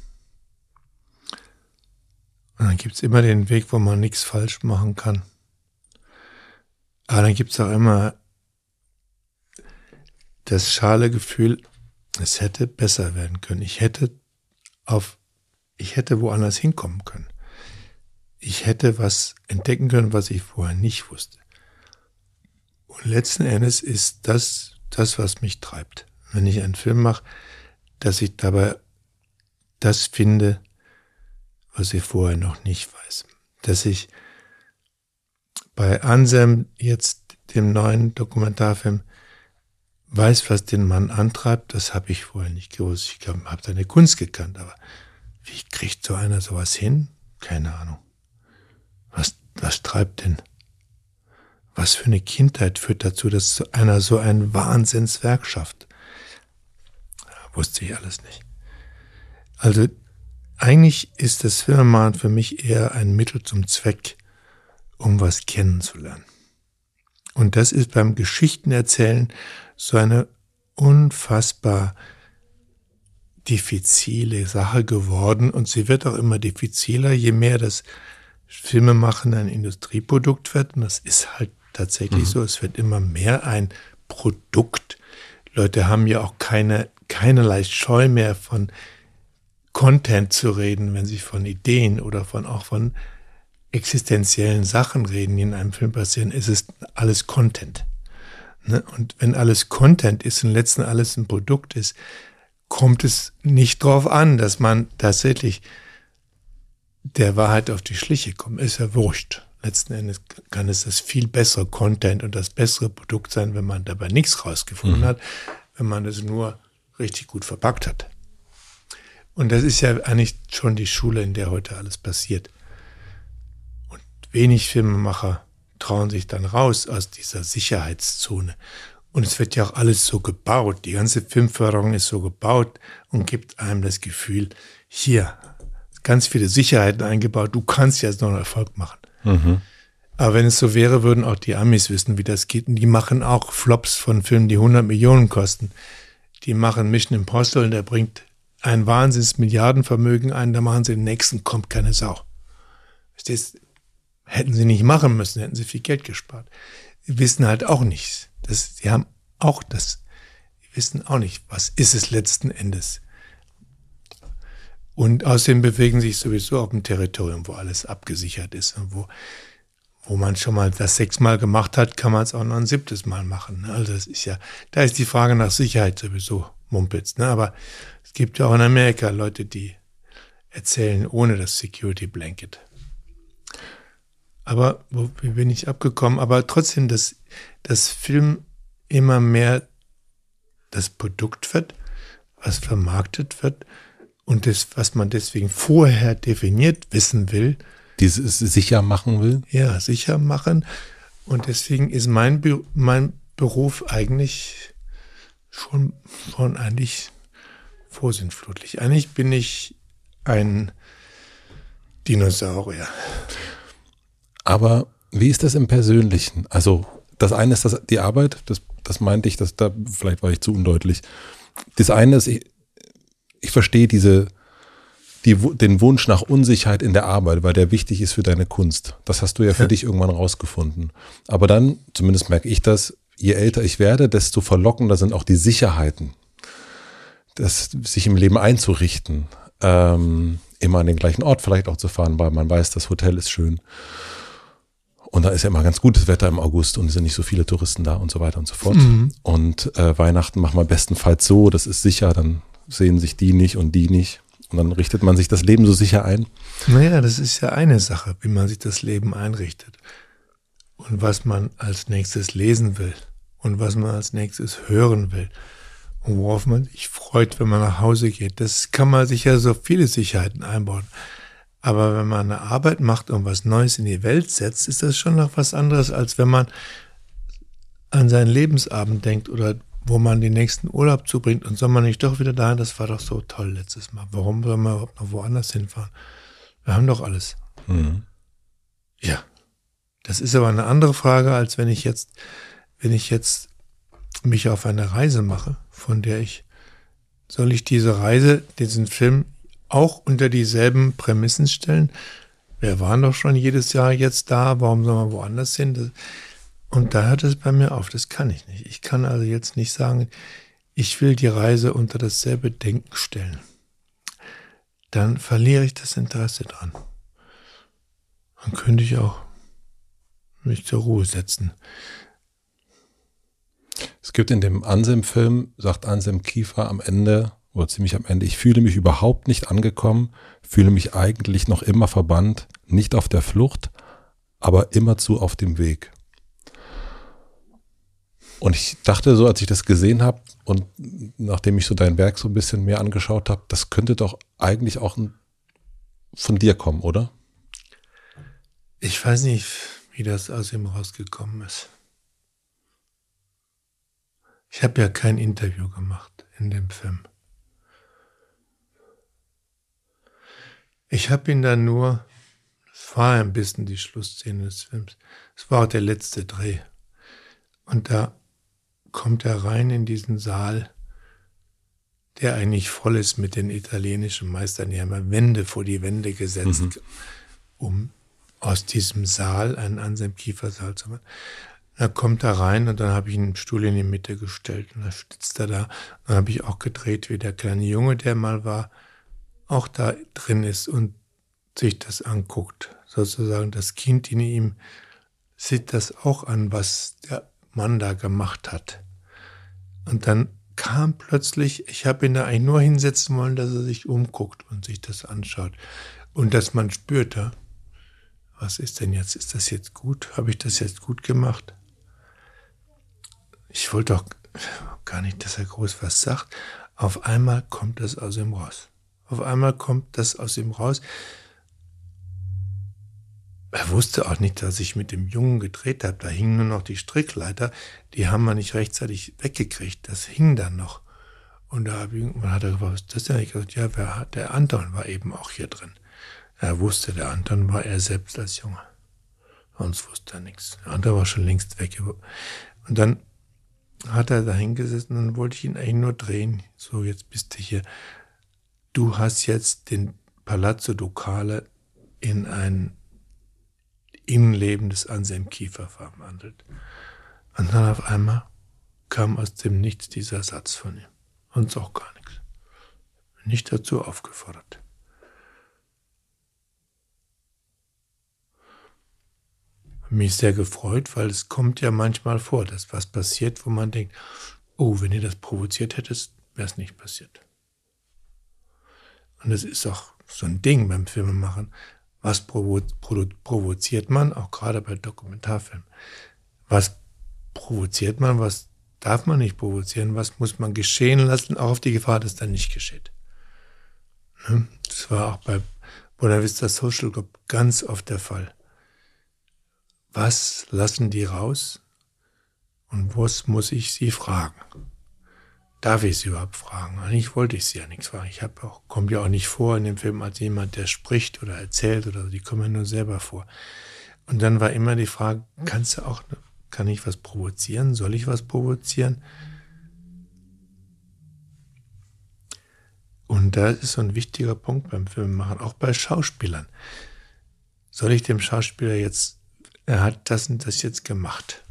Und dann gibt es immer den Weg, wo man nichts falsch machen kann. Aber dann gibt es auch immer das schale Gefühl, es hätte besser werden können. Ich hätte auf, ich hätte woanders hinkommen können. Ich hätte was entdecken können, was ich vorher nicht wusste. Und letzten Endes ist das das, was mich treibt. Wenn ich einen Film mache, dass ich dabei das finde, was ich vorher noch nicht weiß. Dass ich bei Anselm jetzt dem neuen Dokumentarfilm weiß, was den Mann antreibt, das habe ich vorher nicht gewusst. Ich habe seine Kunst gekannt, aber wie kriegt so einer sowas hin? Keine Ahnung. Was, was treibt denn? Was für eine Kindheit führt dazu, dass einer so ein Wahnsinnswerk schafft? Wusste ich alles nicht. Also eigentlich ist das Filmemachen für mich eher ein Mittel zum Zweck, um was kennenzulernen. Und das ist beim Geschichtenerzählen so eine unfassbar diffizile Sache geworden und sie wird auch immer diffiziler, je mehr das Filmemachen ein Industrieprodukt wird. Und das ist halt tatsächlich mhm. so. Es wird immer mehr ein Produkt. Leute haben ja auch keine, keinerlei Scheu mehr von Content zu reden, wenn sie von Ideen oder von auch von existenziellen Sachen reden, die in einem Film passieren, ist es alles Content. Ne? Und wenn alles Content ist und letzten alles ein Produkt ist, kommt es nicht darauf an, dass man tatsächlich der Wahrheit auf die Schliche kommt. Ist ja wurscht. Letzten Endes kann es das viel bessere Content und das bessere Produkt sein, wenn man dabei nichts rausgefunden mhm. hat, wenn man es nur richtig gut verpackt hat. Und das ist ja eigentlich schon die Schule, in der heute alles passiert. Und wenig Filmemacher trauen sich dann raus aus dieser Sicherheitszone. Und es wird ja auch alles so gebaut. Die ganze Filmförderung ist so gebaut und gibt einem das Gefühl, hier, ganz viele Sicherheiten eingebaut, du kannst jetzt noch einen Erfolg machen. Mhm. Aber wenn es so wäre, würden auch die Amis wissen, wie das geht. Und die machen auch Flops von Filmen, die 100 Millionen kosten. Die machen Mission Impossible und der bringt ein Wahnsinns Milliardenvermögen ein, da machen sie den nächsten, kommt keine Sau. Das hätten sie nicht machen müssen, hätten sie viel Geld gespart. Die wissen halt auch nichts. Das, sie haben auch das, die wissen auch nicht, was ist es letzten Endes. Und außerdem bewegen sich sowieso auf dem Territorium, wo alles abgesichert ist und wo, wo man schon mal das sechsmal gemacht hat, kann man es auch noch ein siebtes Mal machen. Ne? Also das ist ja, da ist die Frage nach Sicherheit sowieso Mumpitz. Ne? Aber es gibt ja auch in Amerika Leute, die erzählen ohne das Security Blanket. Aber wo, wie bin ich abgekommen? Aber trotzdem, dass das Film immer mehr das Produkt wird, was vermarktet wird und das, was man deswegen vorher definiert wissen will. Dieses sicher machen will? Ja, sicher machen. Und deswegen ist mein, mein Beruf eigentlich schon, schon eigentlich vorsinnflutlich. Eigentlich bin ich ein Dinosaurier. Aber wie ist das im Persönlichen? Also, das eine ist das, die Arbeit, das, das meinte ich, dass da, vielleicht war ich zu undeutlich. Das eine ist, ich, ich verstehe diese, die, den Wunsch nach Unsicherheit in der Arbeit, weil der wichtig ist für deine Kunst. Das hast du ja für ja. dich irgendwann rausgefunden. Aber dann, zumindest merke ich das, je älter ich werde, desto verlockender sind auch die Sicherheiten, das, sich im Leben einzurichten, ähm, immer an den gleichen Ort vielleicht auch zu fahren, weil man weiß, das Hotel ist schön. Und da ist ja immer ganz gutes Wetter im August und es sind nicht so viele Touristen da und so weiter und so fort. Mhm. Und äh, Weihnachten machen wir bestenfalls so, das ist sicher, dann sehen sich die nicht und die nicht. Und dann richtet man sich das Leben so sicher ein. Naja, das ist ja eine Sache, wie man sich das Leben einrichtet. Und was man als nächstes lesen will. Und was man als nächstes hören will. Und worauf man sich freut, wenn man nach Hause geht. Das kann man sich ja so viele Sicherheiten einbauen. Aber wenn man eine Arbeit macht und was Neues in die Welt setzt, ist das schon noch was anderes, als wenn man an seinen Lebensabend denkt oder wo man den nächsten Urlaub zubringt und soll man nicht doch wieder dahin, das war doch so toll letztes Mal. Warum soll man überhaupt noch woanders hinfahren? Wir haben doch alles. Mhm. Ja. Das ist aber eine andere Frage, als wenn ich jetzt, wenn ich jetzt mich auf eine Reise mache, von der ich, soll ich diese Reise, diesen Film auch unter dieselben Prämissen stellen? Wir waren doch schon jedes Jahr jetzt da, warum soll man woanders hin? Und da hört es bei mir auf. Das kann ich nicht. Ich kann also jetzt nicht sagen, ich will die Reise unter dasselbe Denken stellen. Dann verliere ich das Interesse dran. Dann könnte ich auch mich zur Ruhe setzen. Es gibt in dem Ansem-Film, sagt Ansem Kiefer am Ende, oder ziemlich am Ende, ich fühle mich überhaupt nicht angekommen, fühle mich eigentlich noch immer verbannt, nicht auf der Flucht, aber immerzu auf dem Weg. Und ich dachte so, als ich das gesehen habe und nachdem ich so dein Werk so ein bisschen mehr angeschaut habe, das könnte doch eigentlich auch von dir kommen, oder? Ich weiß nicht, wie das aus ihm rausgekommen ist. Ich habe ja kein Interview gemacht in dem Film. Ich habe ihn dann nur, es war ein bisschen die Schlussszene des Films, es war auch der letzte Dreh. Und da kommt er rein in diesen Saal, der eigentlich voll ist mit den italienischen Meistern. Die haben Wände vor die Wände gesetzt, mhm. um aus diesem Saal einen Anselm Kiefersaal zu machen. Da kommt er rein und dann habe ich einen Stuhl in die Mitte gestellt und da sitzt er da. Dann habe ich auch gedreht, wie der kleine Junge, der mal war, auch da drin ist und sich das anguckt. Sozusagen das Kind in ihm sieht das auch an, was der Mann da gemacht hat. Und dann kam plötzlich, ich habe ihn da eigentlich nur hinsetzen wollen, dass er sich umguckt und sich das anschaut. Und dass man spürte, was ist denn jetzt? Ist das jetzt gut? Habe ich das jetzt gut gemacht? Ich wollte doch gar nicht, dass er groß was sagt. Auf einmal kommt das aus ihm raus. Auf einmal kommt das aus ihm raus. Er wusste auch nicht, dass ich mit dem Jungen gedreht habe. Da hingen nur noch die Strickleiter. Die haben wir nicht rechtzeitig weggekriegt. Das hing dann noch. Und da hat er gefragt, was ist das denn? Ich gesagt, ja, wer hat, der Anton war eben auch hier drin. Er wusste, der Anton war er selbst als Junge. Sonst wusste er nichts. Der Anton war schon längst weg. Und dann hat er da hingesessen und wollte ich ihn eigentlich nur drehen. So, jetzt bist du hier. Du hast jetzt den Palazzo Ducale in ein Innenleben des Anselm Kiefer verwandelt. Und dann auf einmal kam aus dem Nichts dieser Satz von ihm. Sonst auch gar nichts. Nicht dazu aufgefordert. Mich sehr gefreut, weil es kommt ja manchmal vor, dass was passiert, wo man denkt, oh, wenn ihr das provoziert hättest, wäre es nicht passiert. Und es ist auch so ein Ding beim Filmemachen. Was provo provo provoziert man, auch gerade bei Dokumentarfilmen? Was provoziert man, was darf man nicht provozieren, was muss man geschehen lassen, auch auf die Gefahr, dass dann nicht geschieht. Ne? Das war auch bei Bonavista Social Group ganz oft der Fall. Was lassen die raus und was muss ich sie fragen? Darf ich sie überhaupt fragen? Eigentlich wollte ich sie ja nichts fragen. Ich habe auch, kommt ja auch nicht vor in dem Film als jemand, der spricht oder erzählt oder so. Die kommen ja nur selber vor. Und dann war immer die Frage, kannst du auch, kann ich was provozieren? Soll ich was provozieren? Und da ist so ein wichtiger Punkt beim Filmemachen, auch bei Schauspielern. Soll ich dem Schauspieler jetzt, er hat das und das jetzt gemacht.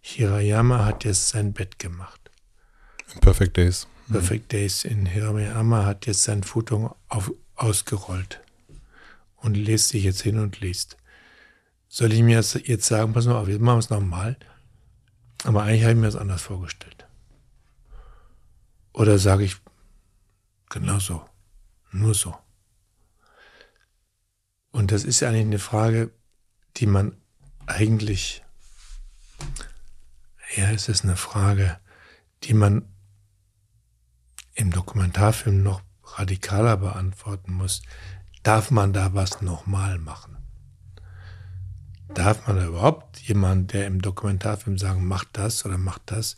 Hirayama hat jetzt sein Bett gemacht. Perfect Days. Mhm. Perfect Days in Hirayama hat jetzt sein Foto auf, ausgerollt und lässt sich jetzt hin und liest. Soll ich mir jetzt sagen, pass mal auf, jetzt machen wir es nochmal. Aber eigentlich habe ich mir das anders vorgestellt. Oder sage ich, genau so, nur so. Und das ist ja eigentlich eine Frage, die man eigentlich, ja, es ist eine Frage, die man im Dokumentarfilm noch radikaler beantworten muss, darf man da was nochmal machen? Darf man da überhaupt jemand, der im Dokumentarfilm sagen, macht das oder macht das,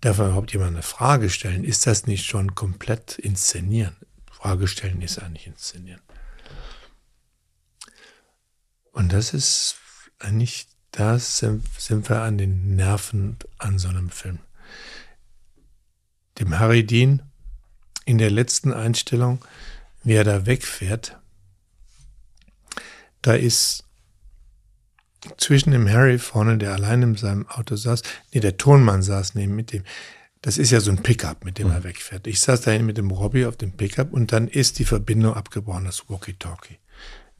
darf man überhaupt jemand eine Frage stellen? Ist das nicht schon komplett inszenieren? Frage stellen ist eigentlich inszenieren. Und das ist eigentlich, da sind, wir an den Nerven an so einem Film. Dem Harry Dean in der letzten Einstellung, wie er da wegfährt, da ist zwischen dem Harry vorne, der allein in seinem Auto saß, nee, der Tonmann saß neben mit dem. Das ist ja so ein Pickup, mit dem er wegfährt. Ich saß da mit dem Robbie auf dem Pickup und dann ist die Verbindung abgebrochen, das Walkie-Talkie.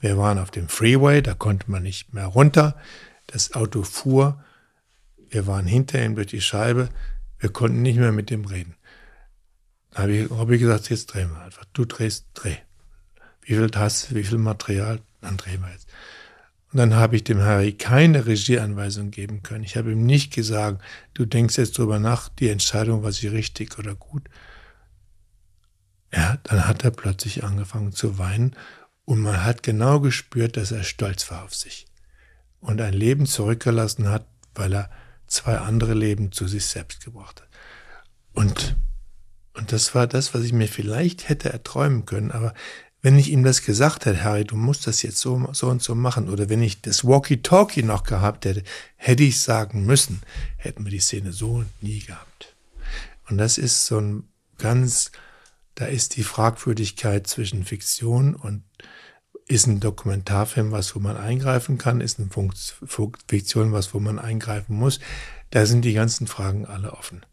Wir waren auf dem Freeway, da konnte man nicht mehr runter. Das Auto fuhr. Wir waren hinter ihm durch die Scheibe. Wir konnten nicht mehr mit ihm reden. Da habe ich Robbie gesagt, jetzt drehen wir einfach. Du drehst, dreh. Wie viel hast du, wie viel Material? Dann drehen wir jetzt. Und dann habe ich dem Harry keine Regieanweisung geben können. Ich habe ihm nicht gesagt, du denkst jetzt drüber nach, die Entscheidung war sie richtig oder gut. Ja, dann hat er plötzlich angefangen zu weinen und man hat genau gespürt, dass er stolz war auf sich und ein Leben zurückgelassen hat, weil er zwei andere Leben zu sich selbst gebracht hat. Und, und das war das, was ich mir vielleicht hätte erträumen können, aber wenn ich ihm das gesagt hätte, Harry, du musst das jetzt so, so und so machen, oder wenn ich das Walkie-Talkie noch gehabt hätte, hätte ich sagen müssen, hätten wir die Szene so nie gehabt. Und das ist so ein ganz, da ist die Fragwürdigkeit zwischen Fiktion und ist ein Dokumentarfilm was, wo man eingreifen kann, ist eine Fiktion was, wo man eingreifen muss. Da sind die ganzen Fragen alle offen.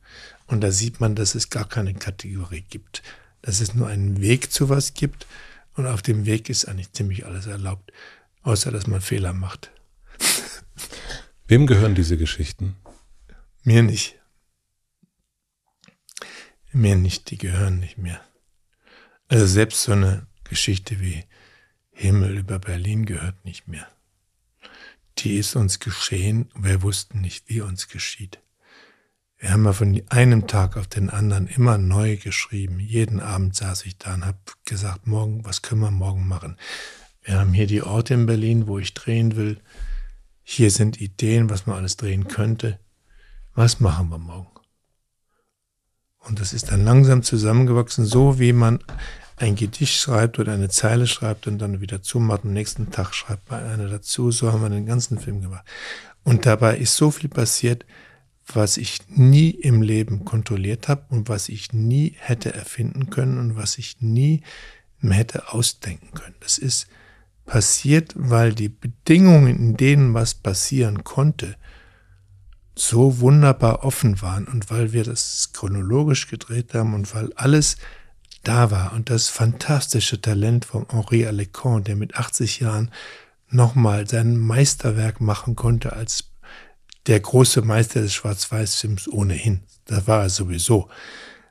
Und da sieht man, dass es gar keine Kategorie gibt, dass es nur einen Weg zu was gibt und auf dem Weg ist eigentlich ziemlich alles erlaubt, außer dass man Fehler macht. Wem gehören diese Geschichten? Mir nicht. Mir nicht, die gehören nicht mehr. Also selbst so eine Geschichte wie Himmel über Berlin gehört nicht mehr. Die ist uns geschehen, wir wussten nicht, wie uns geschieht. Wir haben ja von einem Tag auf den anderen immer neu geschrieben. Jeden Abend saß ich da und habe gesagt, morgen, was können wir morgen machen? Wir haben hier die Orte in Berlin, wo ich drehen will. Hier sind Ideen, was man alles drehen könnte. Was machen wir morgen? Und das ist dann langsam zusammengewachsen, so wie man ein Gedicht schreibt oder eine Zeile schreibt und dann wieder zumacht. Am nächsten Tag schreibt man eine dazu. So haben wir den ganzen Film gemacht. Und dabei ist so viel passiert, was ich nie im Leben kontrolliert habe und was ich nie hätte erfinden können und was ich nie hätte ausdenken können. Das ist passiert, weil die Bedingungen, in denen was passieren konnte, so wunderbar offen waren und weil wir das chronologisch gedreht haben und weil alles da war und das fantastische Talent von Henri Alecon, der mit 80 Jahren nochmal sein Meisterwerk machen konnte als der große Meister des Schwarz-Weiß-Films ohnehin. Das war er sowieso.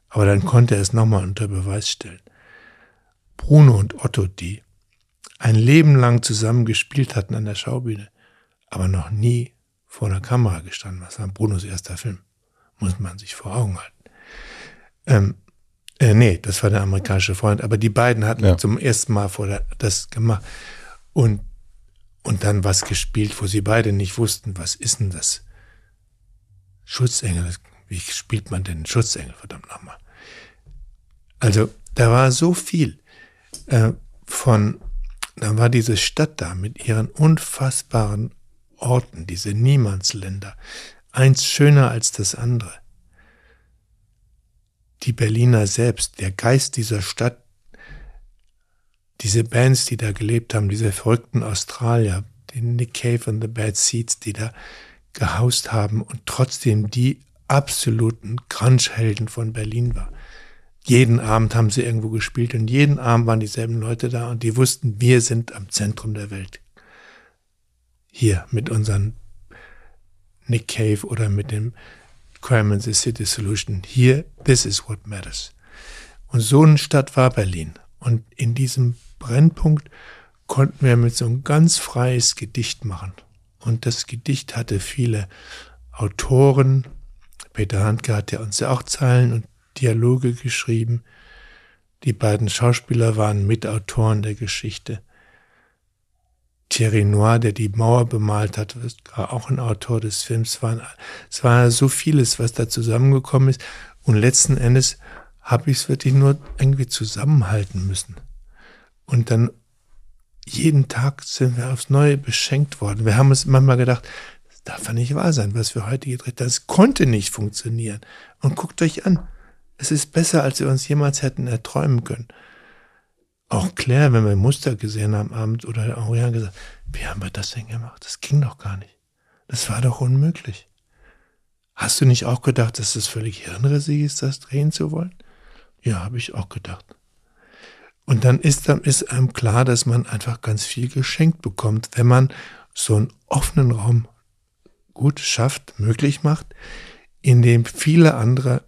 Aber dann konnte er es nochmal unter Beweis stellen. Bruno und Otto, die ein Leben lang zusammen gespielt hatten an der Schaubühne, aber noch nie vor einer Kamera gestanden. Das war Brunos erster Film. Muss man sich vor Augen halten. Ähm, äh, nee, das war der amerikanische Freund. Aber die beiden hatten ja. zum ersten Mal vor der, das gemacht. Und und dann was gespielt, wo sie beide nicht wussten, was ist denn das? Schutzengel, wie spielt man denn Schutzengel, verdammt nochmal? Also, da war so viel äh, von, da war diese Stadt da mit ihren unfassbaren Orten, diese Niemandsländer, eins schöner als das andere. Die Berliner selbst, der Geist dieser Stadt, diese Bands, die da gelebt haben, diese verrückten Australier, den Nick Cave und The Bad Seeds, die da gehaust haben und trotzdem die absoluten Grunge-Helden von Berlin war. Jeden Abend haben sie irgendwo gespielt und jeden Abend waren dieselben Leute da und die wussten, wir sind am Zentrum der Welt. Hier mit unseren Nick Cave oder mit dem Crime in the City Solution. Hier, this is what matters. Und so eine Stadt war Berlin. Und in diesem Brennpunkt konnten wir mit so ein ganz freies Gedicht machen. Und das Gedicht hatte viele Autoren. Peter Handke hat ja uns ja auch Zeilen und Dialoge geschrieben. Die beiden Schauspieler waren Mitautoren der Geschichte. Thierry Noir, der die Mauer bemalt hat, war auch ein Autor des Films. Es war so vieles, was da zusammengekommen ist. Und letzten Endes habe ich es wirklich nur irgendwie zusammenhalten müssen. Und dann jeden Tag sind wir aufs Neue beschenkt worden. Wir haben uns manchmal gedacht, das darf ja nicht wahr sein, was wir heute gedreht haben. Das konnte nicht funktionieren. Und guckt euch an. Es ist besser, als wir uns jemals hätten erträumen können. auch Claire, wenn wir Muster gesehen haben abends oder auch Jan gesagt, wie haben wir das denn gemacht? Das ging doch gar nicht. Das war doch unmöglich. Hast du nicht auch gedacht, dass das völlig hirnrissig ist, das drehen zu wollen? Ja, habe ich auch gedacht. Und dann ist, dann ist einem klar, dass man einfach ganz viel geschenkt bekommt, wenn man so einen offenen Raum gut schafft, möglich macht, in dem viele andere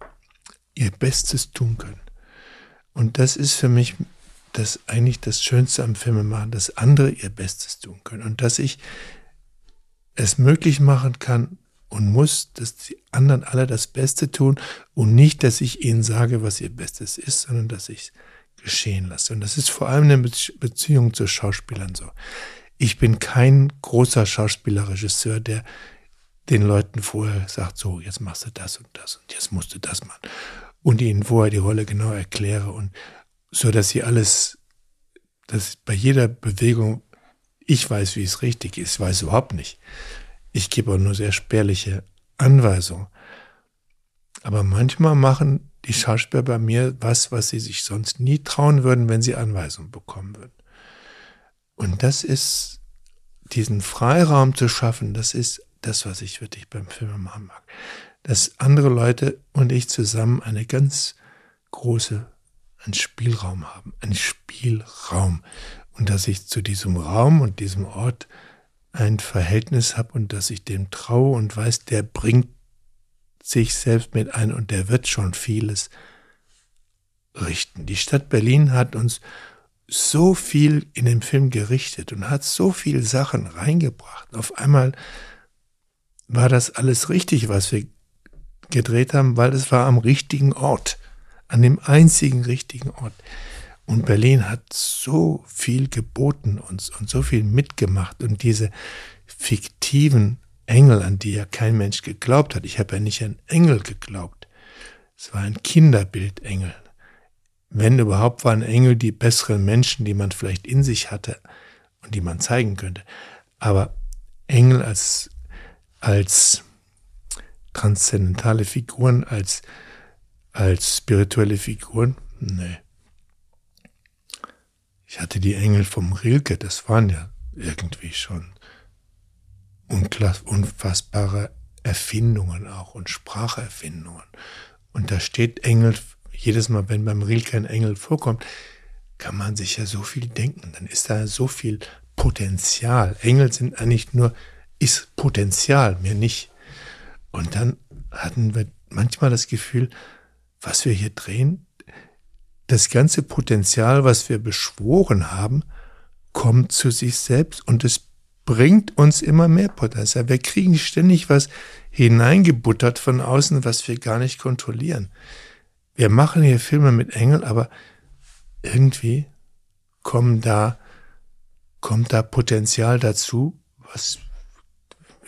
ihr Bestes tun können. Und das ist für mich das eigentlich das Schönste am Filmemachen, dass andere ihr Bestes tun können und dass ich es möglich machen kann und muss, dass die anderen alle das Beste tun und nicht, dass ich ihnen sage, was ihr Bestes ist, sondern dass ich es geschehen lasse. Und das ist vor allem in der Beziehung zu Schauspielern so. Ich bin kein großer Schauspielerregisseur, der den Leuten vorher sagt, so, jetzt machst du das und das und jetzt musst du das machen. Und ihnen vorher die Rolle genau erkläre und so, dass sie alles, dass bei jeder Bewegung ich weiß, wie es richtig ist, weiß überhaupt nicht. Ich gebe auch nur sehr spärliche Anweisungen. Aber manchmal machen die Schauspieler bei mir was, was sie sich sonst nie trauen würden, wenn sie Anweisungen bekommen würden. Und das ist, diesen Freiraum zu schaffen, das ist das, was ich wirklich beim Filmemachen mag. Dass andere Leute und ich zusammen eine ganz große, einen Spielraum haben, einen Spielraum. Und dass ich zu diesem Raum und diesem Ort ein Verhältnis habe und dass ich dem traue und weiß, der bringt sich selbst mit ein und der wird schon vieles richten. Die Stadt Berlin hat uns so viel in den Film gerichtet und hat so viele Sachen reingebracht. Auf einmal war das alles richtig, was wir gedreht haben, weil es war am richtigen Ort, an dem einzigen richtigen Ort. Und Berlin hat so viel geboten uns und so viel mitgemacht und diese fiktiven Engel, an die ja kein Mensch geglaubt hat. Ich habe ja nicht an Engel geglaubt. Es war ein Kinderbildengel. Wenn überhaupt waren Engel die besseren Menschen, die man vielleicht in sich hatte und die man zeigen könnte. Aber Engel als als transzendentale Figuren, als, als spirituelle Figuren? Nee. Ich hatte die Engel vom Rilke, das waren ja irgendwie schon unfassbare Erfindungen auch und Spracherfindungen. Und da steht Engel, jedes Mal, wenn beim Rilke ein Engel vorkommt, kann man sich ja so viel denken. Dann ist da so viel Potenzial. Engel sind eigentlich nur ist Potenzial, mehr nicht. Und dann hatten wir manchmal das Gefühl, was wir hier drehen, das ganze Potenzial, was wir beschworen haben, kommt zu sich selbst und es bringt uns immer mehr Potenzial. Wir kriegen ständig was hineingebuttert von außen, was wir gar nicht kontrollieren. Wir machen hier Filme mit Engeln, aber irgendwie kommen da, kommt da Potenzial dazu, was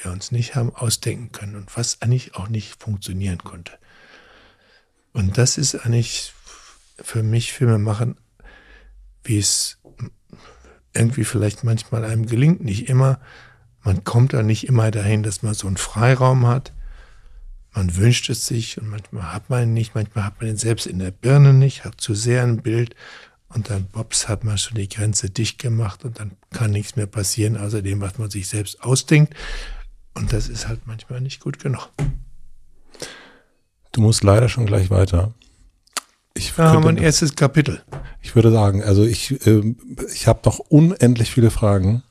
wir uns nicht haben ausdenken können und was eigentlich auch nicht funktionieren konnte. Und das ist eigentlich für mich Filme machen, wie es irgendwie vielleicht manchmal einem gelingt, nicht immer. Man kommt da nicht immer dahin, dass man so einen Freiraum hat. Man wünscht es sich und manchmal hat man ihn nicht, manchmal hat man ihn selbst in der Birne nicht, hat zu sehr ein Bild und dann Bobs hat man schon die Grenze dicht gemacht und dann kann nichts mehr passieren, außer dem, was man sich selbst ausdenkt. Und das ist halt manchmal nicht gut genug. Du musst leider schon gleich weiter. Ich Wir haben ein erstes Kapitel. Ich würde sagen, also ich, äh, ich habe noch unendlich viele Fragen.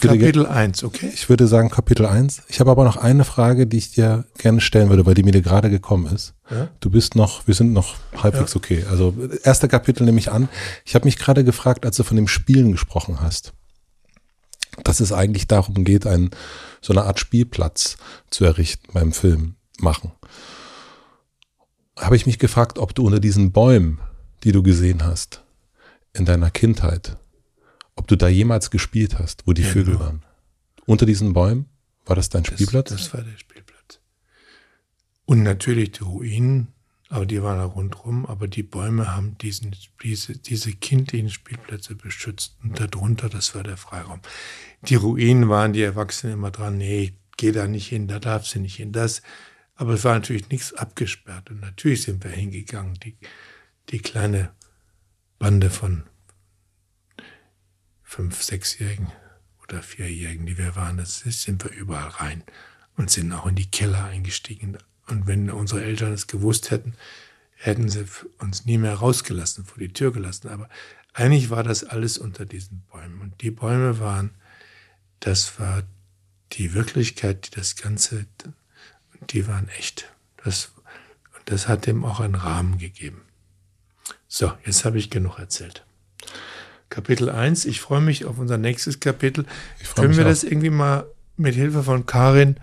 Kapitel 1, okay? Ich würde sagen Kapitel 1. Ich habe aber noch eine Frage, die ich dir gerne stellen würde, weil die mir gerade gekommen ist. Ja? Du bist noch, wir sind noch halbwegs ja. okay. Also erster Kapitel nehme ich an. Ich habe mich gerade gefragt, als du von dem Spielen gesprochen hast dass es eigentlich darum geht, einen, so eine Art Spielplatz zu errichten beim Film machen. Habe ich mich gefragt, ob du unter diesen Bäumen, die du gesehen hast, in deiner Kindheit, ob du da jemals gespielt hast, wo die ja, Vögel genau. waren. Unter diesen Bäumen war das dein Spielplatz? Das war der Spielplatz. Und natürlich die Ruinen aber die waren da rundherum, aber die Bäume haben diesen, diese, diese kindlichen Spielplätze beschützt und darunter, das war der Freiraum. Die Ruinen waren die Erwachsenen immer dran, nee, geh da nicht hin, da darfst du nicht hin, das. Aber es war natürlich nichts abgesperrt und natürlich sind wir hingegangen, die, die kleine Bande von fünf, sechsjährigen oder vierjährigen, die wir waren, das sind wir überall rein und sind auch in die Keller eingestiegen. Und wenn unsere Eltern es gewusst hätten, hätten sie uns nie mehr rausgelassen, vor die Tür gelassen. Aber eigentlich war das alles unter diesen Bäumen. Und die Bäume waren, das war die Wirklichkeit, die das Ganze, die waren echt. Das, und das hat dem auch einen Rahmen gegeben. So, jetzt habe ich genug erzählt. Kapitel 1, ich freue mich auf unser nächstes Kapitel. Können wir auch. das irgendwie mal mit Hilfe von Karin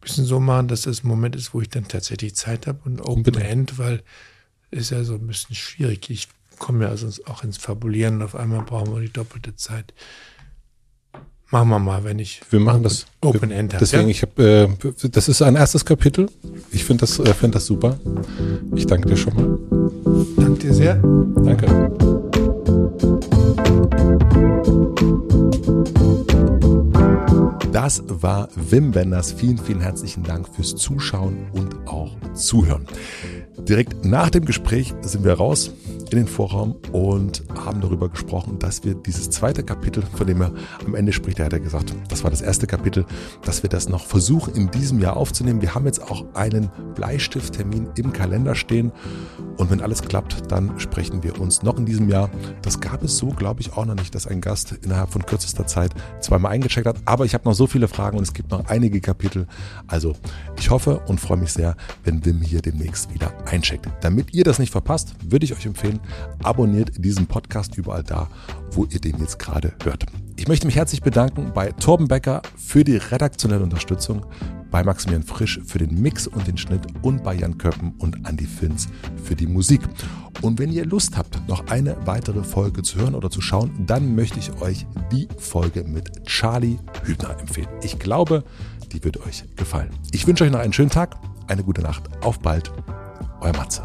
ein bisschen so machen, dass das ein Moment ist, wo ich dann tatsächlich Zeit habe und Open. End, weil ist ja so ein bisschen schwierig. Ich komme ja also auch ins Fabulieren. Auf einmal brauchen wir die doppelte Zeit. Machen wir mal, wenn ich. Wir machen das. Open End. Deswegen, ja? ich habe, äh, das ist ein erstes Kapitel. Ich finde das, äh, finde das super. Ich danke dir schon mal. Danke dir sehr. Danke. Das war Wim Wenders. Vielen, vielen herzlichen Dank fürs Zuschauen und auch Zuhören. Direkt nach dem Gespräch sind wir raus in den Vorraum und haben darüber gesprochen, dass wir dieses zweite Kapitel, von dem er am Ende spricht, er hat ja gesagt, das war das erste Kapitel, dass wir das noch versuchen in diesem Jahr aufzunehmen. Wir haben jetzt auch einen Bleistifttermin im Kalender stehen und wenn alles klappt, dann sprechen wir uns noch in diesem Jahr. Das gab es so, glaube ich, auch noch nicht, dass ein Gast innerhalb von kürzester Zeit zweimal eingecheckt hat, aber ich habe noch so viele Fragen und es gibt noch einige Kapitel. Also ich hoffe und freue mich sehr, wenn Wim hier demnächst wieder eincheckt. Damit ihr das nicht verpasst, würde ich euch empfehlen, abonniert diesen Podcast überall da, wo ihr den jetzt gerade hört. Ich möchte mich herzlich bedanken bei Torben Becker für die redaktionelle Unterstützung, bei Maximilian Frisch für den Mix und den Schnitt und bei Jan Köppen und Andy Finz für die Musik. Und wenn ihr Lust habt, noch eine weitere Folge zu hören oder zu schauen, dann möchte ich euch die Folge mit Charlie Hübner empfehlen. Ich glaube, die wird euch gefallen. Ich wünsche euch noch einen schönen Tag, eine gute Nacht, auf bald, euer Matze.